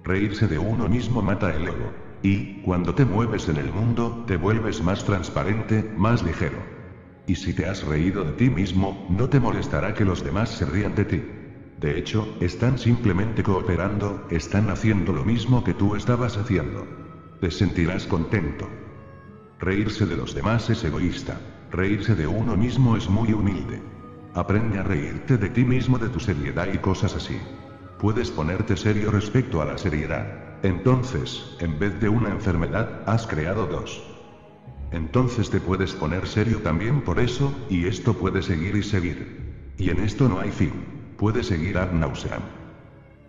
Reírse de uno mismo mata el ego. Y, cuando te mueves en el mundo, te vuelves más transparente, más ligero. Y si te has reído de ti mismo, no te molestará que los demás se rían de ti. De hecho, están simplemente cooperando, están haciendo lo mismo que tú estabas haciendo. Te sentirás contento. Reírse de los demás es egoísta. Reírse de uno mismo es muy humilde. Aprende a reírte de ti mismo, de tu seriedad y cosas así. Puedes ponerte serio respecto a la seriedad. Entonces, en vez de una enfermedad, has creado dos. Entonces te puedes poner serio también por eso, y esto puede seguir y seguir. Y en esto no hay fin. Puede seguir ad nauseam.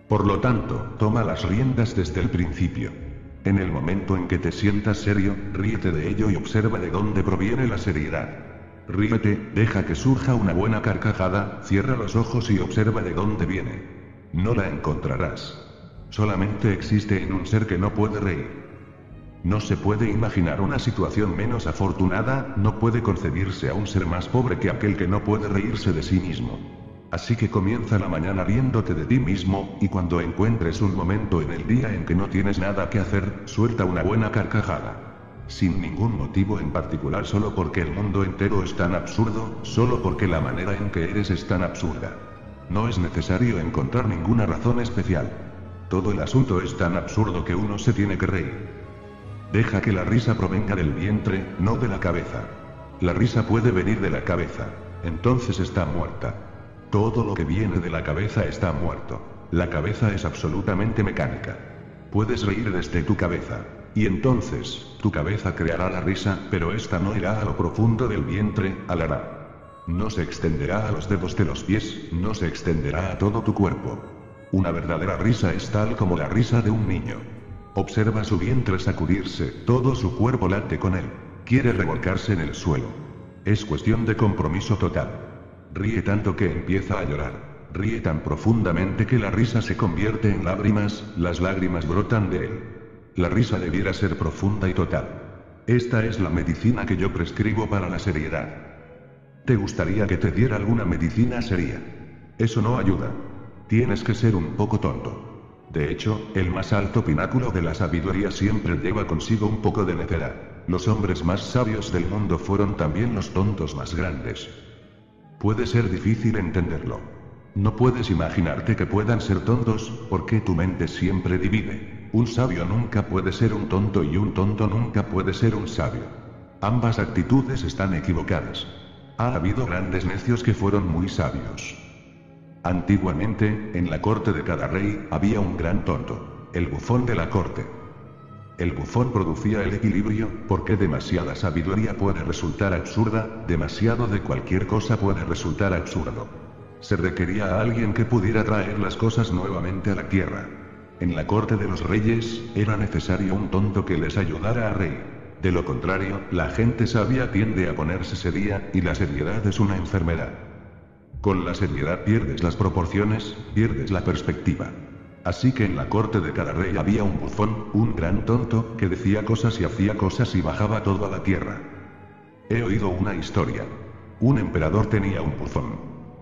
Por lo tanto, toma las riendas desde el principio. En el momento en que te sientas serio, ríete de ello y observa de dónde proviene la seriedad. Ríete, deja que surja una buena carcajada, cierra los ojos y observa de dónde viene. No la encontrarás. Solamente existe en un ser que no puede reír. No se puede imaginar una situación menos afortunada, no puede concebirse a un ser más pobre que aquel que no puede reírse de sí mismo. Así que comienza la mañana riéndote de ti mismo, y cuando encuentres un momento en el día en que no tienes nada que hacer, suelta una buena carcajada. Sin ningún motivo en particular solo porque el mundo entero es tan absurdo, solo porque la manera en que eres es tan absurda. No es necesario encontrar ninguna razón especial. Todo el asunto es tan absurdo que uno se tiene que reír. Deja que la risa provenga del vientre, no de la cabeza. La risa puede venir de la cabeza. Entonces está muerta. Todo lo que viene de la cabeza está muerto. La cabeza es absolutamente mecánica. Puedes reír desde tu cabeza. Y entonces, tu cabeza creará la risa, pero esta no irá a lo profundo del vientre, alará. No se extenderá a los dedos de los pies, no se extenderá a todo tu cuerpo. Una verdadera risa es tal como la risa de un niño. Observa su vientre sacudirse, todo su cuerpo late con él. Quiere revolcarse en el suelo. Es cuestión de compromiso total. Ríe tanto que empieza a llorar. Ríe tan profundamente que la risa se convierte en lágrimas, las lágrimas brotan de él. La risa debiera ser profunda y total. Esta es la medicina que yo prescribo para la seriedad. ¿Te gustaría que te diera alguna medicina seria? Eso no ayuda. Tienes que ser un poco tonto. De hecho, el más alto pináculo de la sabiduría siempre lleva consigo un poco de necedad. Los hombres más sabios del mundo fueron también los tontos más grandes. Puede ser difícil entenderlo. No puedes imaginarte que puedan ser tontos, porque tu mente siempre divide. Un sabio nunca puede ser un tonto y un tonto nunca puede ser un sabio. Ambas actitudes están equivocadas. Ha habido grandes necios que fueron muy sabios. Antiguamente, en la corte de cada rey, había un gran tonto, el bufón de la corte. El bufón producía el equilibrio, porque demasiada sabiduría puede resultar absurda, demasiado de cualquier cosa puede resultar absurdo. Se requería a alguien que pudiera traer las cosas nuevamente a la tierra. En la corte de los reyes, era necesario un tonto que les ayudara a reír. De lo contrario, la gente sabia tiende a ponerse seria, y la seriedad es una enfermedad. Con la seriedad pierdes las proporciones, pierdes la perspectiva. Así que en la corte de cada rey había un bufón, un gran tonto, que decía cosas y hacía cosas y bajaba todo a la tierra. He oído una historia. Un emperador tenía un bufón.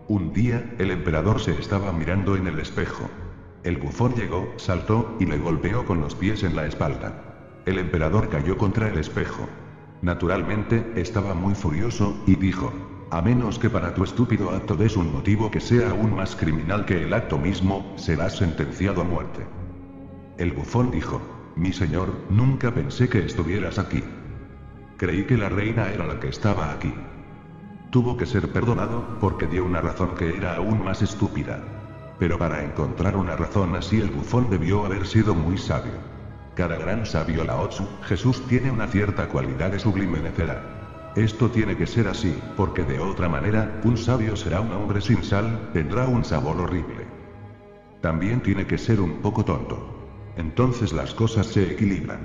Un día, el emperador se estaba mirando en el espejo. El bufón llegó, saltó, y le golpeó con los pies en la espalda. El emperador cayó contra el espejo. Naturalmente, estaba muy furioso, y dijo, a menos que para tu estúpido acto des un motivo que sea aún más criminal que el acto mismo, serás sentenciado a muerte. El bufón dijo, mi señor, nunca pensé que estuvieras aquí. Creí que la reina era la que estaba aquí. Tuvo que ser perdonado, porque dio una razón que era aún más estúpida. Pero para encontrar una razón así el bufón debió haber sido muy sabio. Cada gran sabio Lao Tzu, Jesús tiene una cierta cualidad de sublime necedad. Esto tiene que ser así, porque de otra manera, un sabio será un hombre sin sal, tendrá un sabor horrible. También tiene que ser un poco tonto. Entonces las cosas se equilibran.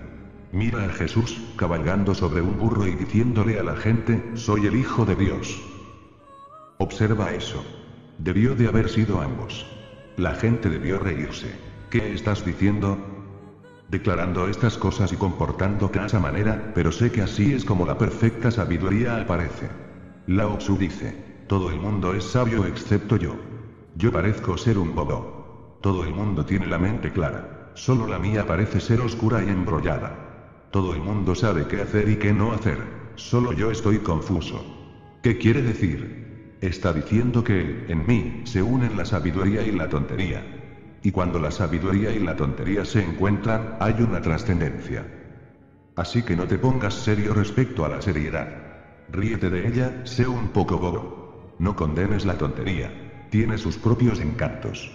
Mira a Jesús, cabalgando sobre un burro y diciéndole a la gente, soy el Hijo de Dios. Observa eso. Debió de haber sido ambos. La gente debió reírse. ¿Qué estás diciendo? Declarando estas cosas y comportando de esa manera, pero sé que así es como la perfecta sabiduría aparece. Lao Tzu dice, todo el mundo es sabio excepto yo. Yo parezco ser un bobo. Todo el mundo tiene la mente clara, solo la mía parece ser oscura y embrollada. Todo el mundo sabe qué hacer y qué no hacer, solo yo estoy confuso. ¿Qué quiere decir? Está diciendo que, en mí, se unen la sabiduría y la tontería. Y cuando la sabiduría y la tontería se encuentran, hay una trascendencia. Así que no te pongas serio respecto a la seriedad. Ríete de ella, sé un poco bobo. No condenes la tontería. Tiene sus propios encantos.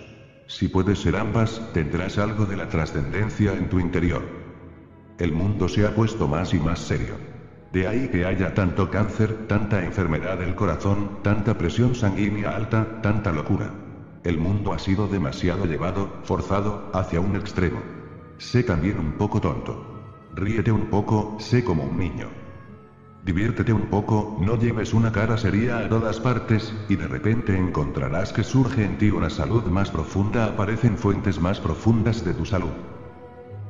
Si puedes ser ambas, tendrás algo de la trascendencia en tu interior. El mundo se ha puesto más y más serio. De ahí que haya tanto cáncer, tanta enfermedad del corazón, tanta presión sanguínea alta, tanta locura. El mundo ha sido demasiado llevado, forzado, hacia un extremo. Sé también un poco tonto. Ríete un poco, sé como un niño. Diviértete un poco, no lleves una cara seria a todas partes, y de repente encontrarás que surge en ti una salud más profunda, aparecen fuentes más profundas de tu salud.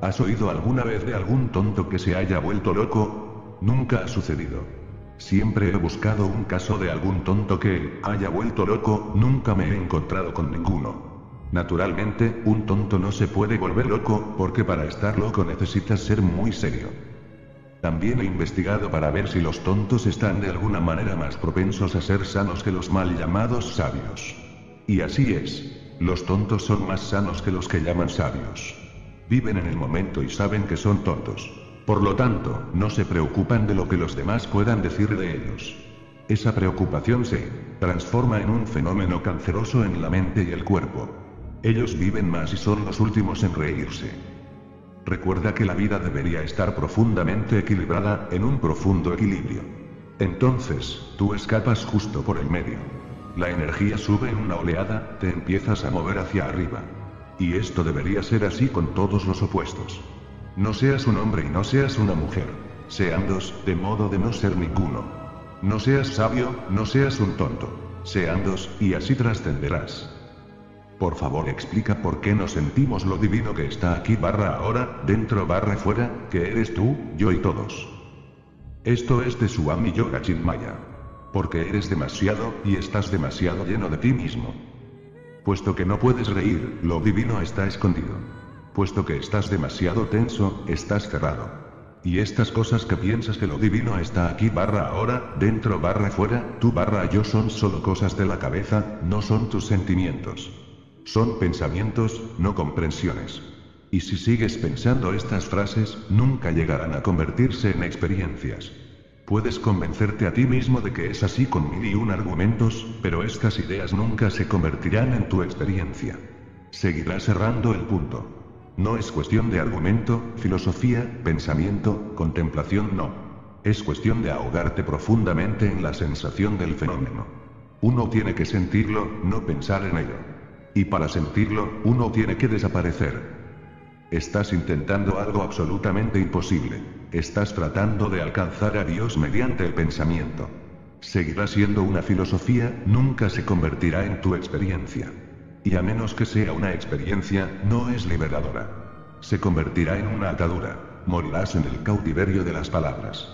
¿Has oído alguna vez de algún tonto que se haya vuelto loco? Nunca ha sucedido. Siempre he buscado un caso de algún tonto que haya vuelto loco, nunca me he encontrado con ninguno. Naturalmente, un tonto no se puede volver loco, porque para estar loco necesitas ser muy serio. También he investigado para ver si los tontos están de alguna manera más propensos a ser sanos que los mal llamados sabios. Y así es. Los tontos son más sanos que los que llaman sabios. Viven en el momento y saben que son tontos. Por lo tanto, no se preocupan de lo que los demás puedan decir de ellos. Esa preocupación se transforma en un fenómeno canceroso en la mente y el cuerpo. Ellos viven más y son los últimos en reírse. Recuerda que la vida debería estar profundamente equilibrada, en un profundo equilibrio. Entonces, tú escapas justo por el medio. La energía sube en una oleada, te empiezas a mover hacia arriba. Y esto debería ser así con todos los opuestos. No seas un hombre y no seas una mujer. Sean dos, de modo de no ser ninguno. No seas sabio, no seas un tonto. Sean dos, y así trascenderás. Por favor explica por qué nos sentimos lo divino que está aquí barra ahora, dentro barra fuera, que eres tú, yo y todos. Esto es de Suami Yoga Chinmaya. Porque eres demasiado, y estás demasiado lleno de ti mismo. Puesto que no puedes reír, lo divino está escondido. Puesto que estás demasiado tenso, estás cerrado. Y estas cosas que piensas que lo divino está aquí barra ahora, dentro barra fuera, tú barra yo son solo cosas de la cabeza, no son tus sentimientos. Son pensamientos, no comprensiones. Y si sigues pensando estas frases, nunca llegarán a convertirse en experiencias. Puedes convencerte a ti mismo de que es así con mil y un argumentos, pero estas ideas nunca se convertirán en tu experiencia. Seguirás cerrando el punto. No es cuestión de argumento, filosofía, pensamiento, contemplación, no. Es cuestión de ahogarte profundamente en la sensación del fenómeno. Uno tiene que sentirlo, no pensar en ello. Y para sentirlo, uno tiene que desaparecer. Estás intentando algo absolutamente imposible. Estás tratando de alcanzar a Dios mediante el pensamiento. Seguirá siendo una filosofía, nunca se convertirá en tu experiencia. Y a menos que sea una experiencia, no es liberadora. Se convertirá en una atadura. Morirás en el cautiverio de las palabras.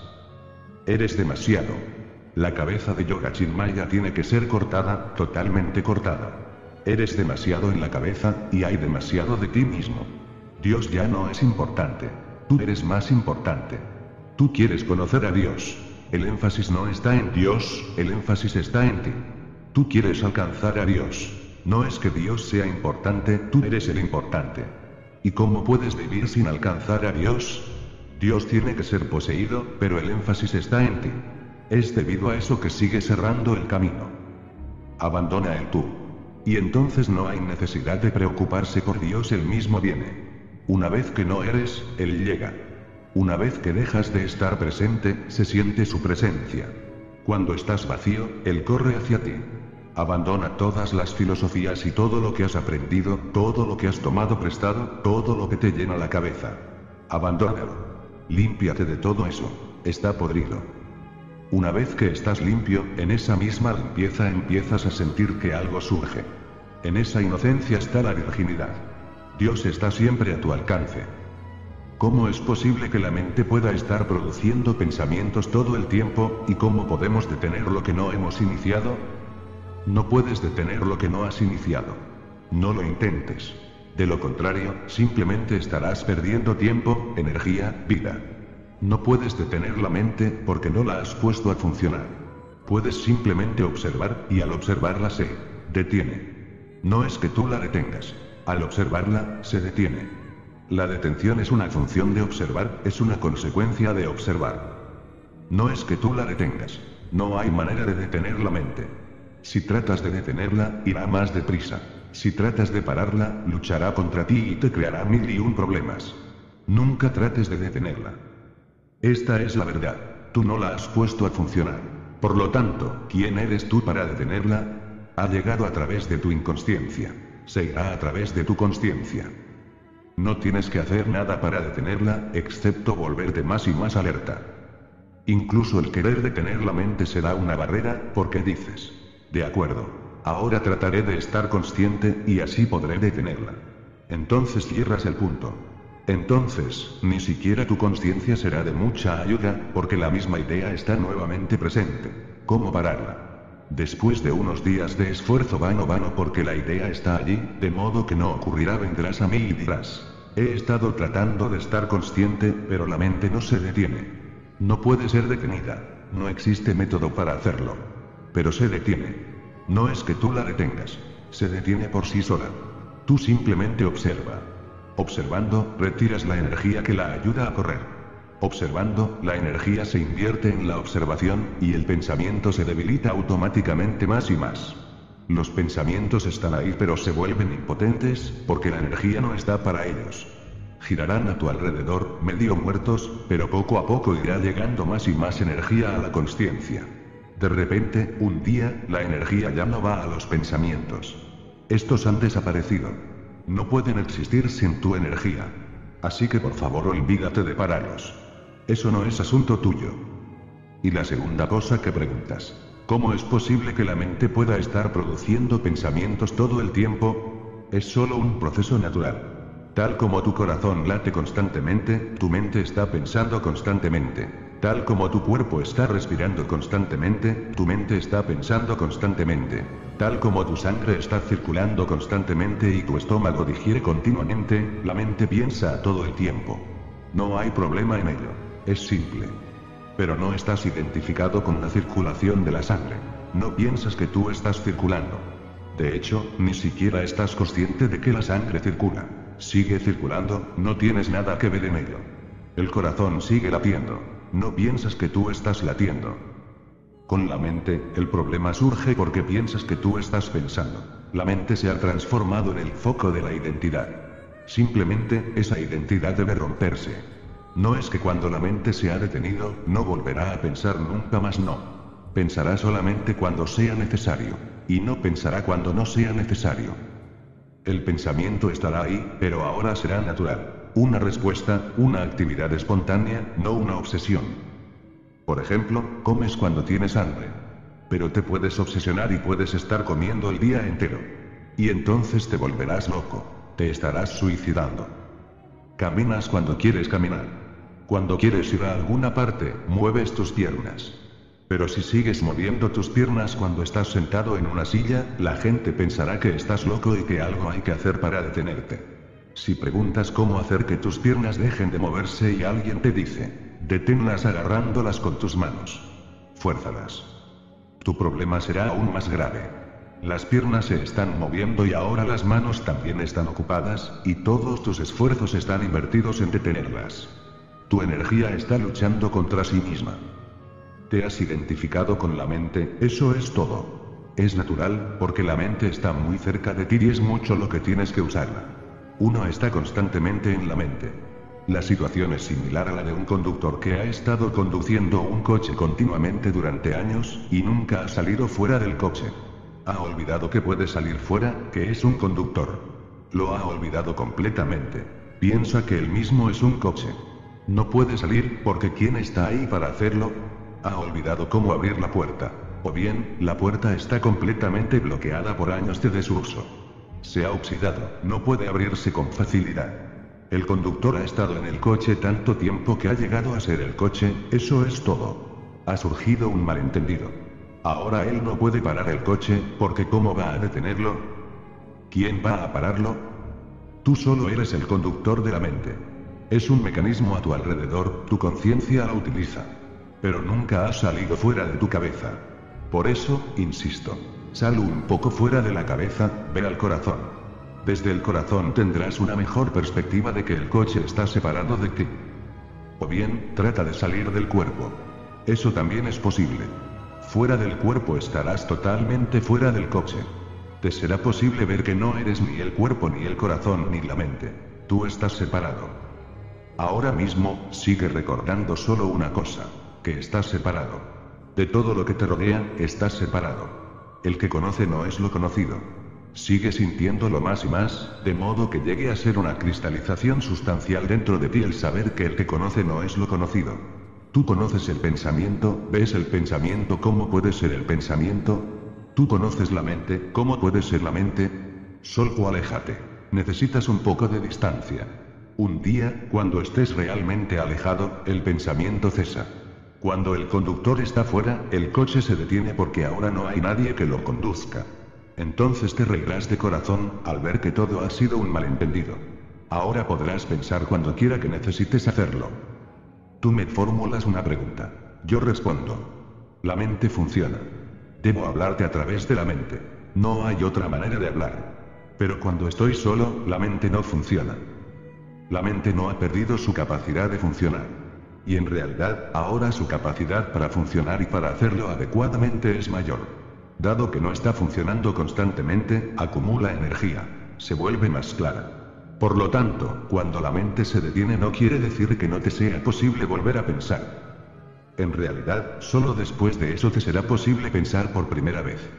Eres demasiado. La cabeza de Yoga Chinmaya tiene que ser cortada, totalmente cortada. Eres demasiado en la cabeza, y hay demasiado de ti mismo. Dios ya no es importante. Tú eres más importante. Tú quieres conocer a Dios. El énfasis no está en Dios, el énfasis está en ti. Tú quieres alcanzar a Dios. No es que Dios sea importante, tú eres el importante. ¿Y cómo puedes vivir sin alcanzar a Dios? Dios tiene que ser poseído, pero el énfasis está en ti. Es debido a eso que sigue cerrando el camino. Abandona el tú. Y entonces no hay necesidad de preocuparse por Dios, él mismo viene. Una vez que no eres, Él llega. Una vez que dejas de estar presente, se siente su presencia. Cuando estás vacío, Él corre hacia ti. Abandona todas las filosofías y todo lo que has aprendido, todo lo que has tomado prestado, todo lo que te llena la cabeza. Abandónalo. Límpiate de todo eso. Está podrido. Una vez que estás limpio, en esa misma limpieza empiezas a sentir que algo surge. En esa inocencia está la virginidad. Dios está siempre a tu alcance. ¿Cómo es posible que la mente pueda estar produciendo pensamientos todo el tiempo, y cómo podemos detener lo que no hemos iniciado? No puedes detener lo que no has iniciado. No lo intentes. De lo contrario, simplemente estarás perdiendo tiempo, energía, vida. No puedes detener la mente porque no la has puesto a funcionar. Puedes simplemente observar, y al observarla se detiene. No es que tú la detengas. Al observarla, se detiene. La detención es una función de observar, es una consecuencia de observar. No es que tú la detengas. No hay manera de detener la mente. Si tratas de detenerla, irá más deprisa. Si tratas de pararla, luchará contra ti y te creará mil y un problemas. Nunca trates de detenerla. Esta es la verdad. Tú no la has puesto a funcionar. Por lo tanto, ¿quién eres tú para detenerla? Ha llegado a través de tu inconsciencia se irá a través de tu conciencia. No tienes que hacer nada para detenerla, excepto volverte más y más alerta. Incluso el querer detener la mente será una barrera, porque dices, de acuerdo, ahora trataré de estar consciente, y así podré detenerla. Entonces cierras el punto. Entonces, ni siquiera tu conciencia será de mucha ayuda, porque la misma idea está nuevamente presente. ¿Cómo pararla? Después de unos días de esfuerzo vano vano porque la idea está allí, de modo que no ocurrirá vendrás a mí y dirás. He estado tratando de estar consciente, pero la mente no se detiene. No puede ser detenida. No existe método para hacerlo. Pero se detiene. No es que tú la detengas. Se detiene por sí sola. Tú simplemente observa. Observando, retiras la energía que la ayuda a correr. Observando, la energía se invierte en la observación, y el pensamiento se debilita automáticamente más y más. Los pensamientos están ahí pero se vuelven impotentes, porque la energía no está para ellos. Girarán a tu alrededor, medio muertos, pero poco a poco irá llegando más y más energía a la conciencia. De repente, un día, la energía ya no va a los pensamientos. Estos han desaparecido. No pueden existir sin tu energía. Así que por favor olvídate de pararlos. Eso no es asunto tuyo. Y la segunda cosa que preguntas. ¿Cómo es posible que la mente pueda estar produciendo pensamientos todo el tiempo? Es solo un proceso natural. Tal como tu corazón late constantemente, tu mente está pensando constantemente. Tal como tu cuerpo está respirando constantemente, tu mente está pensando constantemente. Tal como tu sangre está circulando constantemente y tu estómago digiere continuamente, la mente piensa todo el tiempo. No hay problema en ello. Es simple. Pero no estás identificado con la circulación de la sangre. No piensas que tú estás circulando. De hecho, ni siquiera estás consciente de que la sangre circula. Sigue circulando, no tienes nada que ver en ello. El corazón sigue latiendo. No piensas que tú estás latiendo. Con la mente, el problema surge porque piensas que tú estás pensando. La mente se ha transformado en el foco de la identidad. Simplemente, esa identidad debe romperse. No es que cuando la mente se ha detenido, no volverá a pensar nunca más no. Pensará solamente cuando sea necesario. Y no pensará cuando no sea necesario. El pensamiento estará ahí, pero ahora será natural. Una respuesta, una actividad espontánea, no una obsesión. Por ejemplo, comes cuando tienes hambre. Pero te puedes obsesionar y puedes estar comiendo el día entero. Y entonces te volverás loco. Te estarás suicidando. Caminas cuando quieres caminar. Cuando quieres ir a alguna parte, mueves tus piernas. Pero si sigues moviendo tus piernas cuando estás sentado en una silla, la gente pensará que estás loco y que algo hay que hacer para detenerte. Si preguntas cómo hacer que tus piernas dejen de moverse y alguien te dice, deténlas agarrándolas con tus manos. Fuérzalas. Tu problema será aún más grave. Las piernas se están moviendo y ahora las manos también están ocupadas, y todos tus esfuerzos están invertidos en detenerlas. Tu energía está luchando contra sí misma. Te has identificado con la mente, eso es todo. Es natural, porque la mente está muy cerca de ti y es mucho lo que tienes que usarla. Uno está constantemente en la mente. La situación es similar a la de un conductor que ha estado conduciendo un coche continuamente durante años, y nunca ha salido fuera del coche. Ha olvidado que puede salir fuera, que es un conductor. Lo ha olvidado completamente. Piensa que él mismo es un coche. No puede salir, porque ¿quién está ahí para hacerlo? Ha olvidado cómo abrir la puerta. O bien, la puerta está completamente bloqueada por años de desuso. Se ha oxidado, no puede abrirse con facilidad. El conductor ha estado en el coche tanto tiempo que ha llegado a ser el coche, eso es todo. Ha surgido un malentendido. Ahora él no puede parar el coche, porque ¿cómo va a detenerlo? ¿Quién va a pararlo? Tú solo eres el conductor de la mente. Es un mecanismo a tu alrededor, tu conciencia la utiliza. Pero nunca ha salido fuera de tu cabeza. Por eso, insisto. Sal un poco fuera de la cabeza, ve al corazón. Desde el corazón tendrás una mejor perspectiva de que el coche está separado de ti. O bien, trata de salir del cuerpo. Eso también es posible. Fuera del cuerpo estarás totalmente fuera del coche. Te será posible ver que no eres ni el cuerpo ni el corazón ni la mente. Tú estás separado. Ahora mismo, sigue recordando solo una cosa, que estás separado. De todo lo que te rodea, estás separado. El que conoce no es lo conocido. Sigue sintiéndolo más y más, de modo que llegue a ser una cristalización sustancial dentro de ti el saber que el que conoce no es lo conocido. Tú conoces el pensamiento, ves el pensamiento, ¿cómo puede ser el pensamiento? Tú conoces la mente, ¿cómo puede ser la mente? Solo aléjate. Necesitas un poco de distancia. Un día, cuando estés realmente alejado, el pensamiento cesa. Cuando el conductor está fuera, el coche se detiene porque ahora no hay nadie que lo conduzca. Entonces te reirás de corazón, al ver que todo ha sido un malentendido. Ahora podrás pensar cuando quiera que necesites hacerlo. Tú me formulas una pregunta. Yo respondo. La mente funciona. Debo hablarte a través de la mente. No hay otra manera de hablar. Pero cuando estoy solo, la mente no funciona. La mente no ha perdido su capacidad de funcionar. Y en realidad, ahora su capacidad para funcionar y para hacerlo adecuadamente es mayor. Dado que no está funcionando constantemente, acumula energía. Se vuelve más clara. Por lo tanto, cuando la mente se detiene no quiere decir que no te sea posible volver a pensar. En realidad, solo después de eso te será posible pensar por primera vez.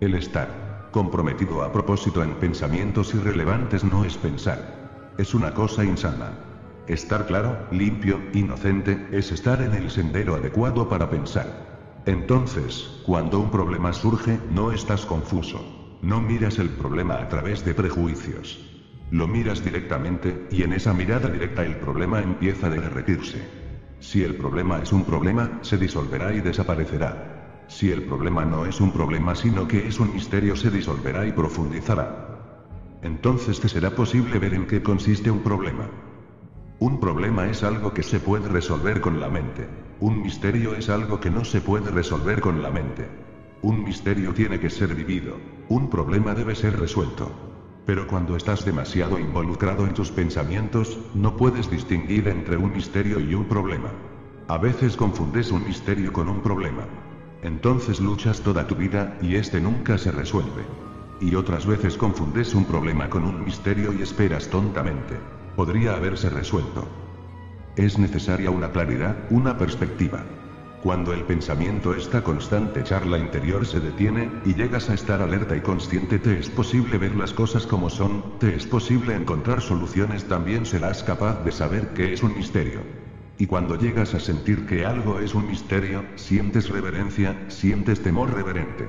El estar comprometido a propósito en pensamientos irrelevantes no es pensar. Es una cosa insana. Estar claro, limpio, inocente, es estar en el sendero adecuado para pensar. Entonces, cuando un problema surge, no estás confuso. No miras el problema a través de prejuicios. Lo miras directamente, y en esa mirada directa el problema empieza a derretirse. Si el problema es un problema, se disolverá y desaparecerá. Si el problema no es un problema sino que es un misterio, se disolverá y profundizará. Entonces te será posible ver en qué consiste un problema. Un problema es algo que se puede resolver con la mente. Un misterio es algo que no se puede resolver con la mente. Un misterio tiene que ser vivido. Un problema debe ser resuelto. Pero cuando estás demasiado involucrado en tus pensamientos, no puedes distinguir entre un misterio y un problema. A veces confundes un misterio con un problema. Entonces luchas toda tu vida, y este nunca se resuelve. Y otras veces confundes un problema con un misterio y esperas tontamente podría haberse resuelto. Es necesaria una claridad, una perspectiva. Cuando el pensamiento esta constante charla interior se detiene, y llegas a estar alerta y consciente te es posible ver las cosas como son, te es posible encontrar soluciones también serás capaz de saber que es un misterio. Y cuando llegas a sentir que algo es un misterio, sientes reverencia, sientes temor reverente.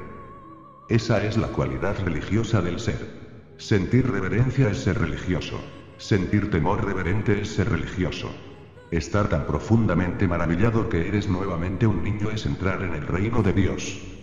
Esa es la cualidad religiosa del ser. Sentir reverencia es ser religioso. Sentir temor reverente es ser religioso. Estar tan profundamente maravillado que eres nuevamente un niño es entrar en el reino de Dios.